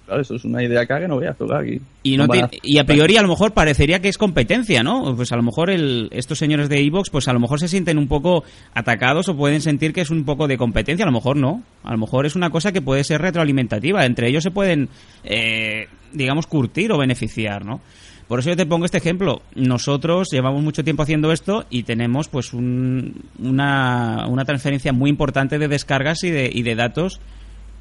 Claro, eso es una idea acá que no veas, pero aquí Y, no a- y a priori a lo mejor parecería que es competencia, ¿no? Pues a lo mejor el, estos señores de Evox, pues a lo mejor se sienten un poco atacados o pueden sentir que es un poco de competencia, a lo mejor no. A lo mejor es una cosa que puede ser retroalimentativa. Entre ellos se pueden, eh, digamos, curtir o beneficiar, ¿no? Por eso yo te pongo este ejemplo. Nosotros llevamos mucho tiempo haciendo esto y tenemos pues un- una, transferencia muy importante de descargas y de, y de datos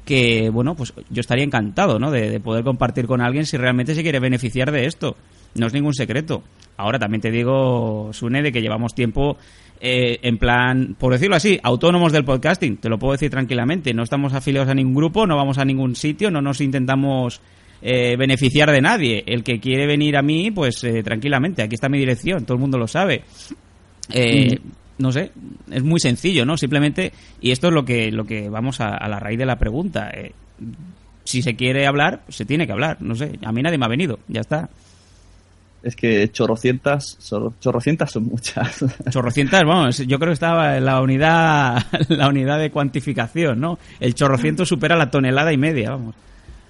que, bueno, pues yo estaría encantado, ¿no? De, de poder compartir con alguien si realmente se quiere beneficiar de esto. No es ningún secreto. Ahora también te digo, Sune, de que llevamos tiempo eh, en plan, por decirlo así, autónomos del podcasting. Te lo puedo decir tranquilamente. No estamos afiliados a ningún grupo, no vamos a ningún sitio, no nos intentamos eh, beneficiar de nadie. El que quiere venir a mí, pues eh, tranquilamente. Aquí está mi dirección, todo el mundo lo sabe. Eh, no sé, es muy sencillo, ¿no? Simplemente, y esto es lo que, lo que vamos a, a la raíz de la pregunta. eh, si se quiere hablar, se tiene que hablar, no sé, a mí nadie me ha venido, ya está. Es que chorrocientas, chorro- chorrocientas son muchas. Chorrocientas, vamos, yo creo que estaba en la unidad, la unidad de cuantificación, ¿no? El chorrociento supera la tonelada y media, vamos.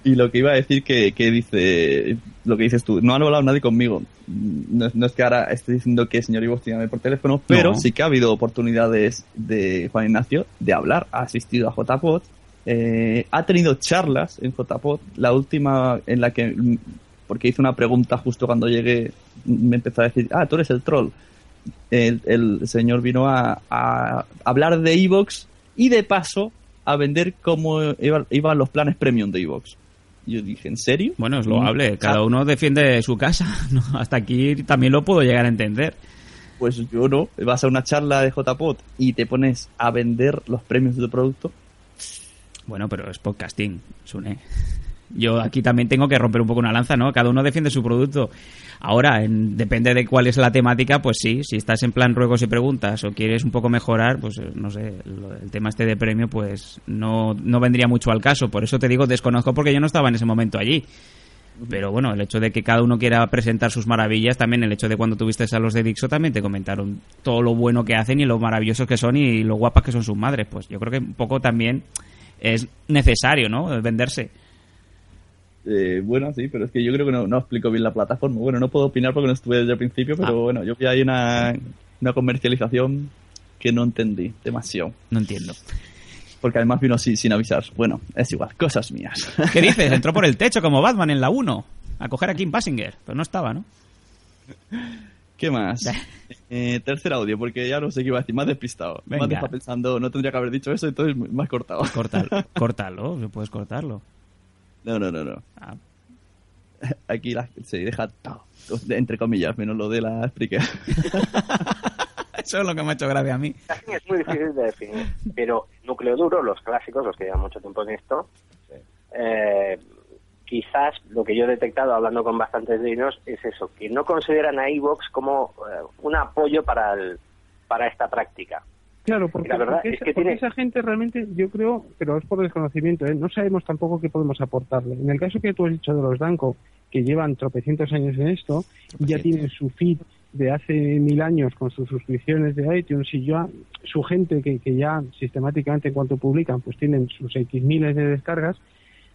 Y lo que iba a decir que, que dice, lo que dices tú, no han hablado nadie conmigo. No, es- no es que ahora esté diciendo que el señor Ivo llame por teléfono, pero No. sí que ha habido oportunidades de Juan Ignacio de hablar. Ha asistido a JPod, eh, ha tenido charlas en JPod, la última en la que, porque hice una pregunta justo cuando llegué, me empezó a decir, ah, tú eres el troll. El, el señor vino a, a hablar de Evox y de paso a vender cómo iba- iban los planes premium de Evox. Yo dije, ¿en serio? Bueno, es loable, cada uno defiende su casa, ¿no? Hasta aquí también lo puedo llegar a entender. Pues yo no. Vas a una charla de JPod y te pones a vender los premios de tu producto. Bueno, pero es podcasting, Sune. Yo aquí también tengo que romper un poco una lanza, ¿no? Cada uno defiende su producto. Ahora, en- depende de cuál es la temática, pues sí, si estás en plan ruegos y preguntas o quieres un poco mejorar, pues eh, no sé, el tema este de premio, pues no, no vendría mucho al caso. Por eso te digo, desconozco porque yo no estaba en ese momento allí. Pero bueno, el hecho de que cada uno quiera presentar sus maravillas, también el hecho de cuando tuviste a los de Dixo, también te comentaron todo lo bueno que hacen y lo maravillosos que son y lo guapas que son sus madres. Pues yo creo que un poco también es necesario, ¿no? Venderse. Eh, bueno, sí, pero es que yo creo que no, no explico bien la plataforma. Bueno, no puedo opinar porque no estuve desde el principio, pero Ah. bueno, yo vi ahí una, una comercialización que no entendí demasiado. No entiendo. Porque además vino sin, sin avisar. Bueno, es igual, cosas mías. ¿Qué dices? Entró por el techo como Batman en la 1 a coger a Kim Basinger, pero no estaba, ¿no? ¿Qué más? Eh, tercer audio, porque ya no sé qué iba a decir, más despistado. Venga. Más está pensando, no tendría que haber dicho eso, entonces has cortado. Córtalo, córtalo, puedes cortarlo. No, no, no, no. Ah. Aquí la- se deja todo, entre comillas, menos lo de la Spreaker. Eso es lo que me ha hecho gracia a mí. Es muy difícil de definir, pero núcleo duro, los clásicos, los que llevan mucho tiempo en esto, eh, quizás lo que yo he detectado hablando con bastantes de ellos es eso, que no consideran a iVox como eh, un apoyo para, el, para esta práctica. Claro, porque, La verdad porque es esa, que porque tiene- esa gente realmente, yo creo, pero es por desconocimiento, ¿eh? no sabemos tampoco qué podemos aportarle. En el caso que tú has dicho de los Danco, que llevan tropecientos años en esto, y ya tienen su feed de hace mil años con sus suscripciones de iTunes y ya su gente que, que ya sistemáticamente en cuanto publican pues tienen sus X miles de descargas,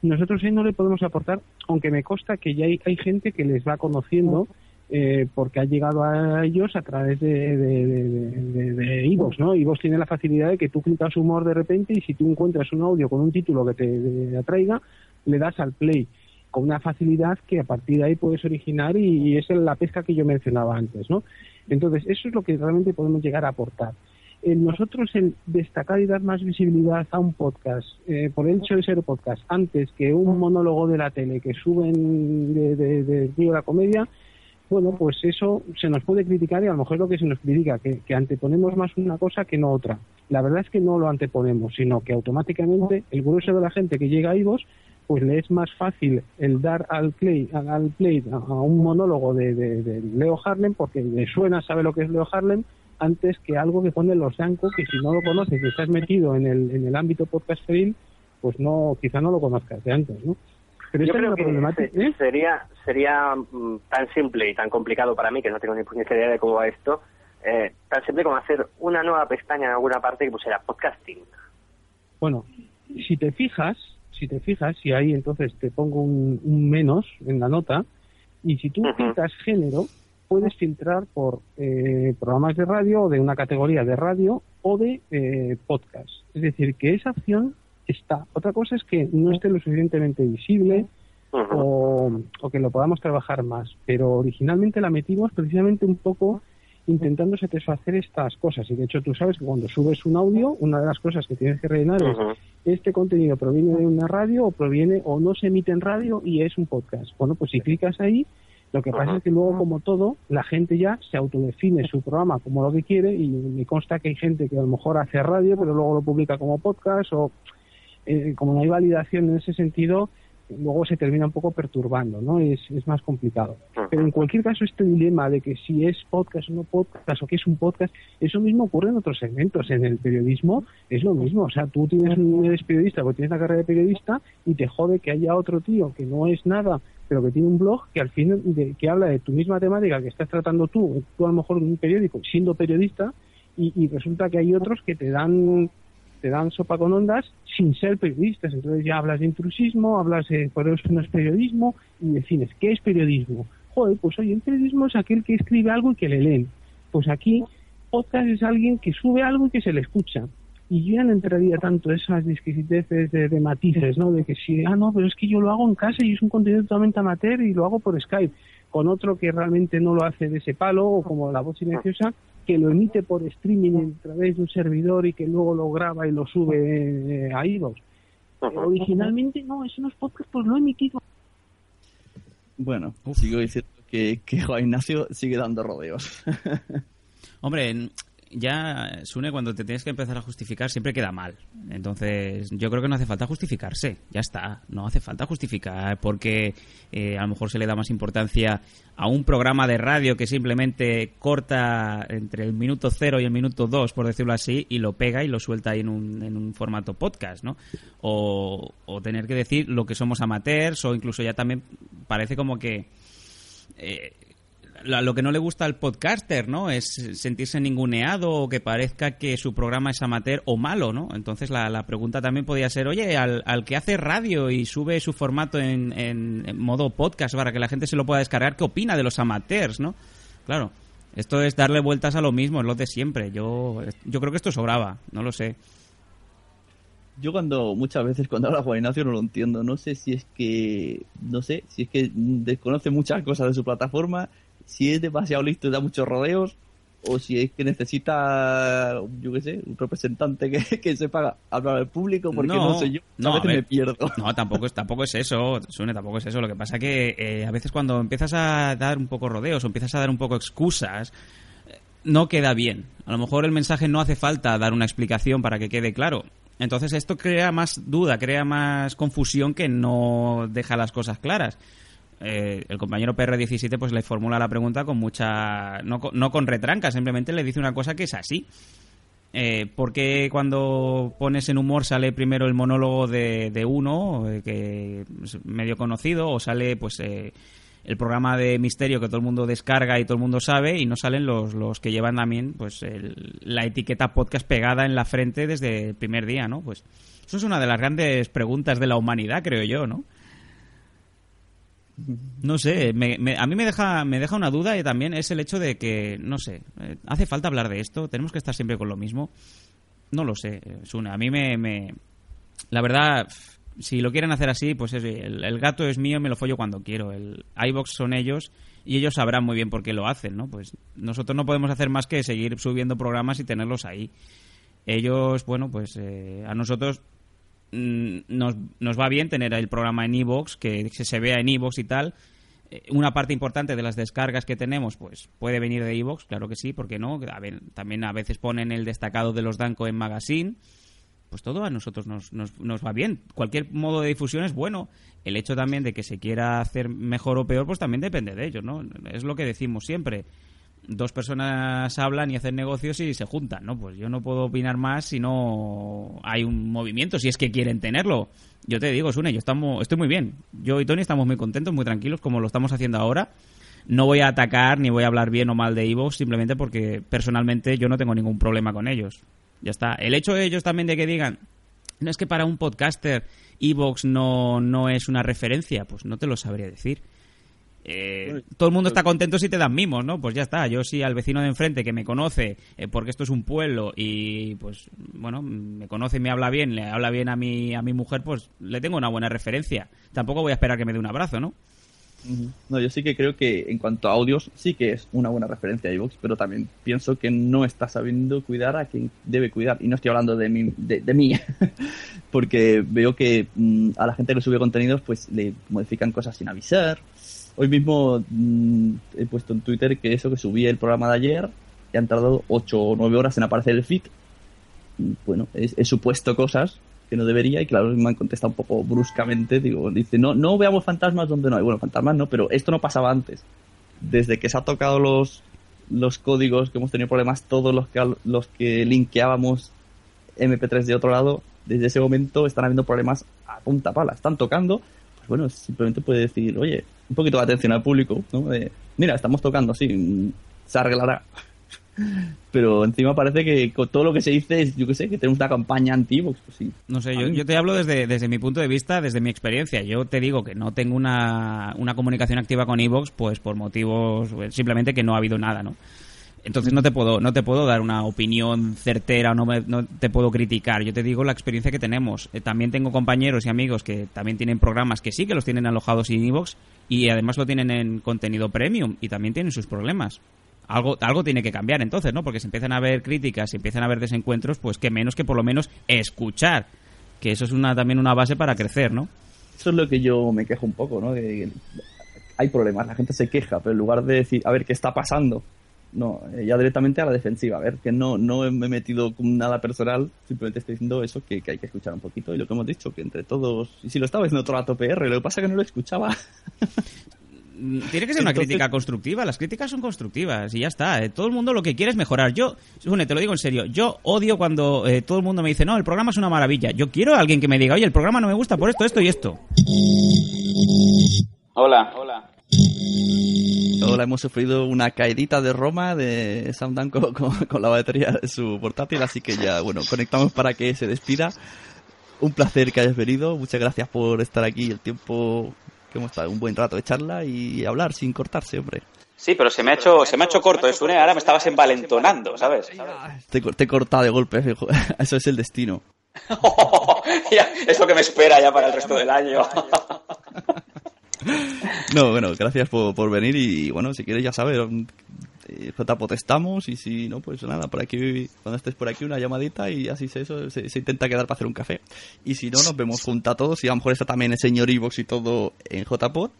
nosotros ahí no le podemos aportar, aunque me consta que ya hay, hay gente que les va conociendo eh, porque ha llegado a ellos a través de, de, de, de, iVoox, ¿no? iVoox tiene la facilidad de que tú clicas humor de repente y si tú encuentras un audio con un título que te atraiga, le das al play con una facilidad que a partir de ahí puedes originar y, es la pesca que yo mencionaba antes, ¿no? Entonces, eso es lo que realmente podemos llegar a aportar. nosotros el destacar y dar más visibilidad a un podcast, eh, por el hecho de ser podcast, antes que un monólogo de la tele que suben de, de, de, la Comedia, bueno, pues eso se nos puede criticar y a lo mejor lo que se nos critica, que, que, anteponemos más una cosa que no otra. La verdad es que no lo anteponemos, sino que automáticamente el grueso de la gente que llega a IVOS, pues le es más fácil el dar al play, al play a, un monólogo de, Leo Harlem, porque le suena, sabe lo que es Leo Harlem, antes que algo que pone los Yanko, que si no lo conoces y estás metido en el, en el ámbito podcasteril, pues no, quizá no lo conozcas de antes, ¿no? Pero Yo creo que ¿eh? sería, sería mm, tan simple y tan complicado para mí, que no tengo ni puñetera idea de cómo va esto, eh, tan simple como hacer una nueva pestaña en alguna parte que pusiera podcasting. Bueno, si te fijas, si te fijas, y ahí entonces te pongo un, menos en la nota, y si tú filtras género, puedes filtrar por eh, programas de radio o de una categoría de radio o de podcast. Es decir, que esa opción está. Otra cosa es que no esté lo suficientemente visible o, que lo podamos trabajar más, pero originalmente la metimos precisamente un poco intentando satisfacer estas cosas. Y de hecho tú sabes que cuando subes un audio, una de las cosas que tienes que rellenar es este contenido proviene de una radio o proviene o no se emite en radio y es un podcast. Bueno, pues si clicas ahí, lo que pasa es que luego, como todo, la gente ya se autodefine su programa como lo que quiere y me consta que hay gente que a lo mejor hace radio, pero luego lo publica como podcast o eh, como no hay validación en ese sentido, luego se termina un poco perturbando, ¿no? Es, es más complicado. Pero en cualquier caso, este dilema de que si es podcast o no podcast o qué es un podcast, eso mismo ocurre en otros segmentos. En el periodismo es lo mismo. O sea, tú tienes, eres periodista porque tienes la carrera de periodista y te jode que haya otro tío que no es nada, pero que tiene un blog que al fin de, que habla de tu misma temática que estás tratando tú, tú a lo mejor en un periódico, siendo periodista, y, y resulta que hay otros que te dan te dan sopa con ondas sin ser periodistas. Entonces ya hablas de intrusismo, hablas de por eso no es periodismo y defines qué es periodismo. Joder, pues oye, el periodismo es aquel que escribe algo y que le leen. Pues aquí podcast es alguien que sube algo y que se le escucha. Y yo ya no entraría tanto esas disquisiteces de, matices, ¿no? De que si, ah, no, pero es que yo lo hago en casa y es un contenido totalmente amateur y lo hago por Skype. Con otro que realmente no lo hace de ese palo o como la voz silenciosa, que lo emite por streaming a través de un servidor y que luego lo graba y lo sube eh, a iVoox. Originalmente no, eso no es podcast, pues lo he emitido. Bueno, sigo diciendo que, que Juan Ignacio sigue dando rodeos. Hombre, ya, Sune, cuando te tienes que empezar a justificar siempre queda mal. Entonces, yo creo que no hace falta justificarse. Ya está. No hace falta justificar porque eh, a lo mejor se le da más importancia a un programa de radio que simplemente corta entre el minuto cero y el minuto dos, por decirlo así, y lo pega y lo suelta ahí en un, en un formato podcast, ¿no? O, o tener que decir lo que somos amateurs o incluso ya también parece como que... Eh, lo que no le gusta al podcaster, ¿no? Es sentirse ninguneado o que parezca que su programa es amateur o malo, ¿no? Entonces la, pregunta también podría ser, oye, al, que hace radio y sube su formato en, en, modo podcast para que la gente se lo pueda descargar, ¿qué opina de los amateurs, no? Claro, esto es darle vueltas a lo mismo, es lo de siempre. Yo, yo creo que esto sobraba, no lo sé. Yo cuando muchas veces cuando habla Juan Ignacio no lo entiendo. No sé si es que no sé si es que desconoce muchas cosas de su plataforma si es demasiado listo y da muchos rodeos, o si es que necesita, yo qué sé, un representante que, que sepa hablar al público, porque no, sé yo, a veces me pierdo. No, tampoco es, tampoco es eso, Sune, tampoco es eso. Lo que pasa que eh, a veces cuando empiezas a dar un poco rodeos o empiezas a dar un poco excusas, eh, no queda bien. A lo mejor el mensaje no hace falta dar una explicación para que quede claro. Entonces esto crea más duda, crea más confusión que no deja las cosas claras. Eh, el compañero PR17 pues le formula la pregunta con mucha... No, no con retranca, simplemente le dice una cosa que es así. Eh, ¿Por qué cuando pones en humor sale primero el monólogo de, de uno, eh, que es medio conocido, o sale pues eh, el programa de misterio que todo el mundo descarga y todo el mundo sabe, y no salen los, los que llevan también pues la etiqueta podcast pegada en la frente desde el primer día, ¿no? Pues eso es una de las grandes preguntas de la humanidad, creo yo, ¿no? No sé, me- me- a mí me deja, me deja una duda y también es el hecho de que, no sé, eh, ¿hace falta hablar de esto? ¿Tenemos que estar siempre con lo mismo? No lo sé, eh, Sune. A mí me, me- La verdad, si lo quieren hacer así, pues es- el, gato es mío me lo follo cuando quiero. El iBox son ellos y ellos sabrán muy bien por qué lo hacen, ¿no? Pues nosotros no podemos hacer más que seguir subiendo programas y tenerlos ahí. Ellos, bueno, pues eh, a nosotros nos, nos va bien tener el programa en iVoox, que se, vea en iVoox y tal. Eh, Una parte importante de las descargas que tenemos, pues puede venir de iVoox, claro que sí, porque no? También a veces ponen el destacado de los Danco en Magazine. Pues todo a nosotros nos, nos, nos va bien. Cualquier modo de difusión es bueno. El hecho también de que se quiera hacer mejor o peor, pues también depende de ellos, ¿no? Es lo que decimos siempre dos personas hablan y hacen negocios y se juntan, ¿no? Pues yo no puedo opinar más si no hay un movimiento, si es que quieren tenerlo. Yo te digo, Sune, yo estamos, estoy muy bien. Yo y Tony estamos muy contentos, muy tranquilos, como lo estamos haciendo ahora. No voy a atacar ni voy a hablar bien o mal de Evo, simplemente porque personalmente yo no tengo ningún problema con ellos. Ya está. El hecho de ellos también de que digan, no es que para un podcaster Evox no, no es una referencia, pues no te lo sabría decir. Eh, todo el mundo está contento si te dan mimos, ¿no? Pues ya está. Yo sí al vecino de enfrente que me conoce, eh, porque esto es un pueblo y pues bueno, me conoce y me habla bien, le habla bien a mi a mi mujer, pues le tengo una buena referencia. Tampoco voy a esperar que me dé un abrazo, ¿no? No, yo sí que creo que en cuanto a audios sí que es una buena referencia a iVoox, pero también pienso que no está sabiendo cuidar a quien debe cuidar. Y no estoy hablando de mí, de, de mí porque veo que mm, a la gente que sube contenidos pues le modifican cosas sin avisar. Hoy mismo mm, he puesto en Twitter que eso que subí el programa de ayer y han tardado 8 o 9 horas en aparecer el feed. Bueno, he, supuesto cosas que no debería y claro, me han contestado un poco bruscamente. Digo, dice, no, no veamos fantasmas donde no hay. Bueno, fantasmas no, pero esto no pasaba antes. Desde que se ha tocado los, los códigos que hemos tenido problemas, todos los que, los que linkeábamos MP3 de otro lado, desde ese momento están habiendo problemas a punta pala. Están tocando, pues bueno, simplemente puede decir, oye, un poquito de atención al público, ¿no? De, Mira, estamos tocando, sí, mm, se arreglará. Pero encima parece que con todo lo que se dice es, yo qué sé, que tenemos una campaña anti-Vox, pues sí. No sé, yo, yo te hablo desde, desde mi punto de vista, desde mi experiencia. Yo te digo que no tengo una, una comunicación activa con Evox, pues por motivos pues, simplemente que no ha habido nada, ¿no? Entonces no te puedo no te puedo dar una opinión certera no, me- no te puedo criticar. Yo te digo la experiencia que tenemos. Eh, también tengo compañeros y amigos que también tienen programas que sí que los tienen alojados en Evox y además lo tienen en contenido premium y también tienen sus problemas. Algo, algo tiene que cambiar entonces, ¿no? Porque si empiezan a haber críticas, si empiezan a haber desencuentros, pues que menos que por lo menos escuchar. Que eso es una, también una base para crecer, ¿no? Eso es lo que yo me quejo un poco, ¿no? Hay problemas, la gente se queja, pero en lugar de decir, a ver, ¿qué está pasando? No, eh, ya directamente a la defensiva, a ver, que no, no me he metido con nada personal, simplemente estoy diciendo eso, que, que hay que escuchar un poquito, y lo que hemos dicho, que entre todos, y si lo estaba diciendo todo rato PR, lo que pasa es que no lo escuchaba. Mm, Tiene que ser una Entonces- crítica constructiva. Las críticas son constructivas y ya está. Eh, Todo el mundo lo que quiere es mejorar. Yo, Sune, te lo digo en serio, yo odio cuando eh, todo el mundo me dice, no, el programa es una maravilla. Yo quiero a alguien que me diga, oye, el programa no me gusta por esto, esto y esto. Hola, hola. Ahora hemos sufrido una caidita de Roma de Dan con, con- con la batería de su portátil, así que ya, bueno, conectamos para que se despida. Un placer que hayas venido, muchas gracias por estar aquí el tiempo que hemos estado, un buen rato de charla y hablar sin cortarse, hombre. Sí, pero se me ha hecho, se me ha hecho corto, es Sune, ahora me estabas envalentonando, ¿sabes? Te, te he cortado de golpe, eso es el destino. Es lo que me espera ya para el resto del año. No, bueno, gracias por, por venir y bueno, si quieres ya sabes, eh, JPOT estamos y si no, pues nada, por aquí, cuando estés por aquí una llamadita y así se, eso, se, se intenta quedar para hacer un café. Y si no, nos vemos juntos a todos y a lo mejor está también el señor Ivox y todo en JPOT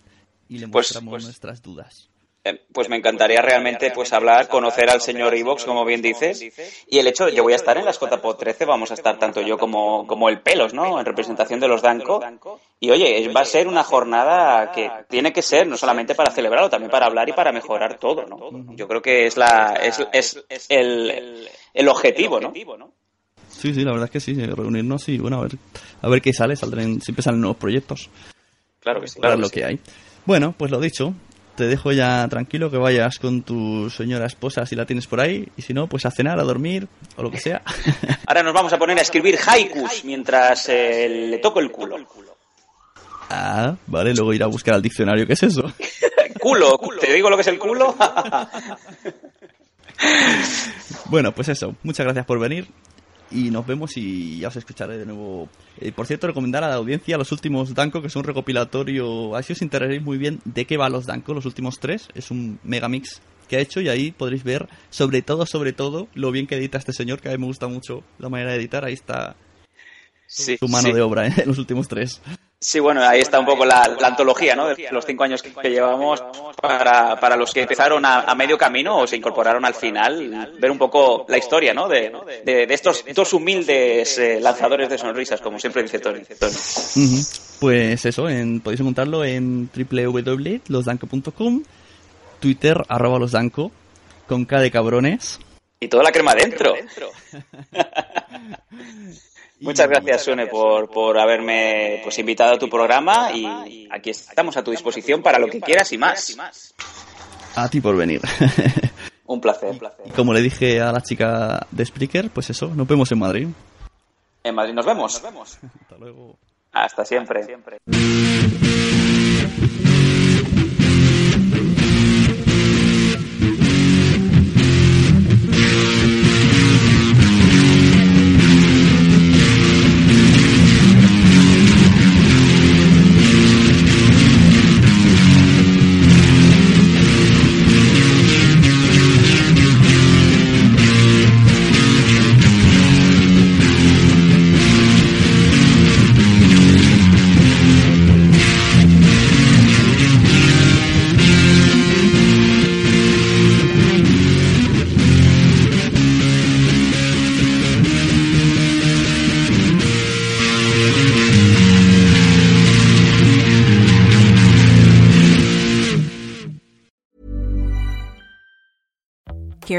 y le Pues- mostramos pues- nuestras dudas. Eh, Pues me encantaría realmente pues hablar, conocer al señor Evox, como bien dices. Y el hecho, yo voy a estar en las JPod 13, vamos a estar tanto yo como, como el Pelos, ¿no? En representación de los Danco. Y oye, va a ser una jornada que tiene que ser no solamente para celebrarlo, también para hablar y para mejorar todo, ¿no? Yo creo que es la es, es el, el objetivo, ¿no? Sí, sí, la verdad es que sí, reunirnos y bueno, a ver, a ver qué sale, saldrán, siempre salen nuevos proyectos. Claro que sí. Claro lo que que hay. Bueno, pues lo dicho, te dejo ya tranquilo que vayas con tu señora esposa si la tienes por ahí y si no, pues a cenar, a dormir o lo que sea. Ahora nos vamos a poner a escribir haikus mientras eh, le toco el culo. Ah, vale, luego ir a buscar al diccionario, ¿qué es eso? culo, ¿te digo lo que es el culo? bueno, pues eso, muchas gracias por venir y nos vemos y ya os escucharé de nuevo. Eh, por cierto, recomendar a la audiencia los últimos Danko, que es un recopilatorio, así os enteraréis muy bien de qué va los Danko, los últimos tres, es un megamix que ha hecho y ahí podréis ver sobre todo, sobre todo, lo bien que edita este señor, que a mí me gusta mucho la manera de editar, ahí está sí, su mano sí. de obra ¿eh? en los últimos tres. Sí, bueno, ahí está un poco la, la antología, ¿no? De los cinco años que, que llevamos para, para los que empezaron a, a, medio camino o se incorporaron al final, ver un poco la historia, ¿no? De, de, de estos dos humildes eh, lanzadores de sonrisas, como siempre dice Tony. Pues eso, en, podéis encontrarlo en www.losdanco.com, Twitter, arroba losdanco, con K de cabrones. Y toda la crema dentro. Muchas gracias, Sune, por, por haberme pues, invitado a tu programa y aquí estamos a tu disposición para lo que quieras y más. A ti por venir. Un placer, un placer. Y como le dije a la chica de Spreaker, pues eso, nos vemos en Madrid. En Madrid nos vemos. Nos vemos. Hasta luego. Hasta siempre. Hasta siempre.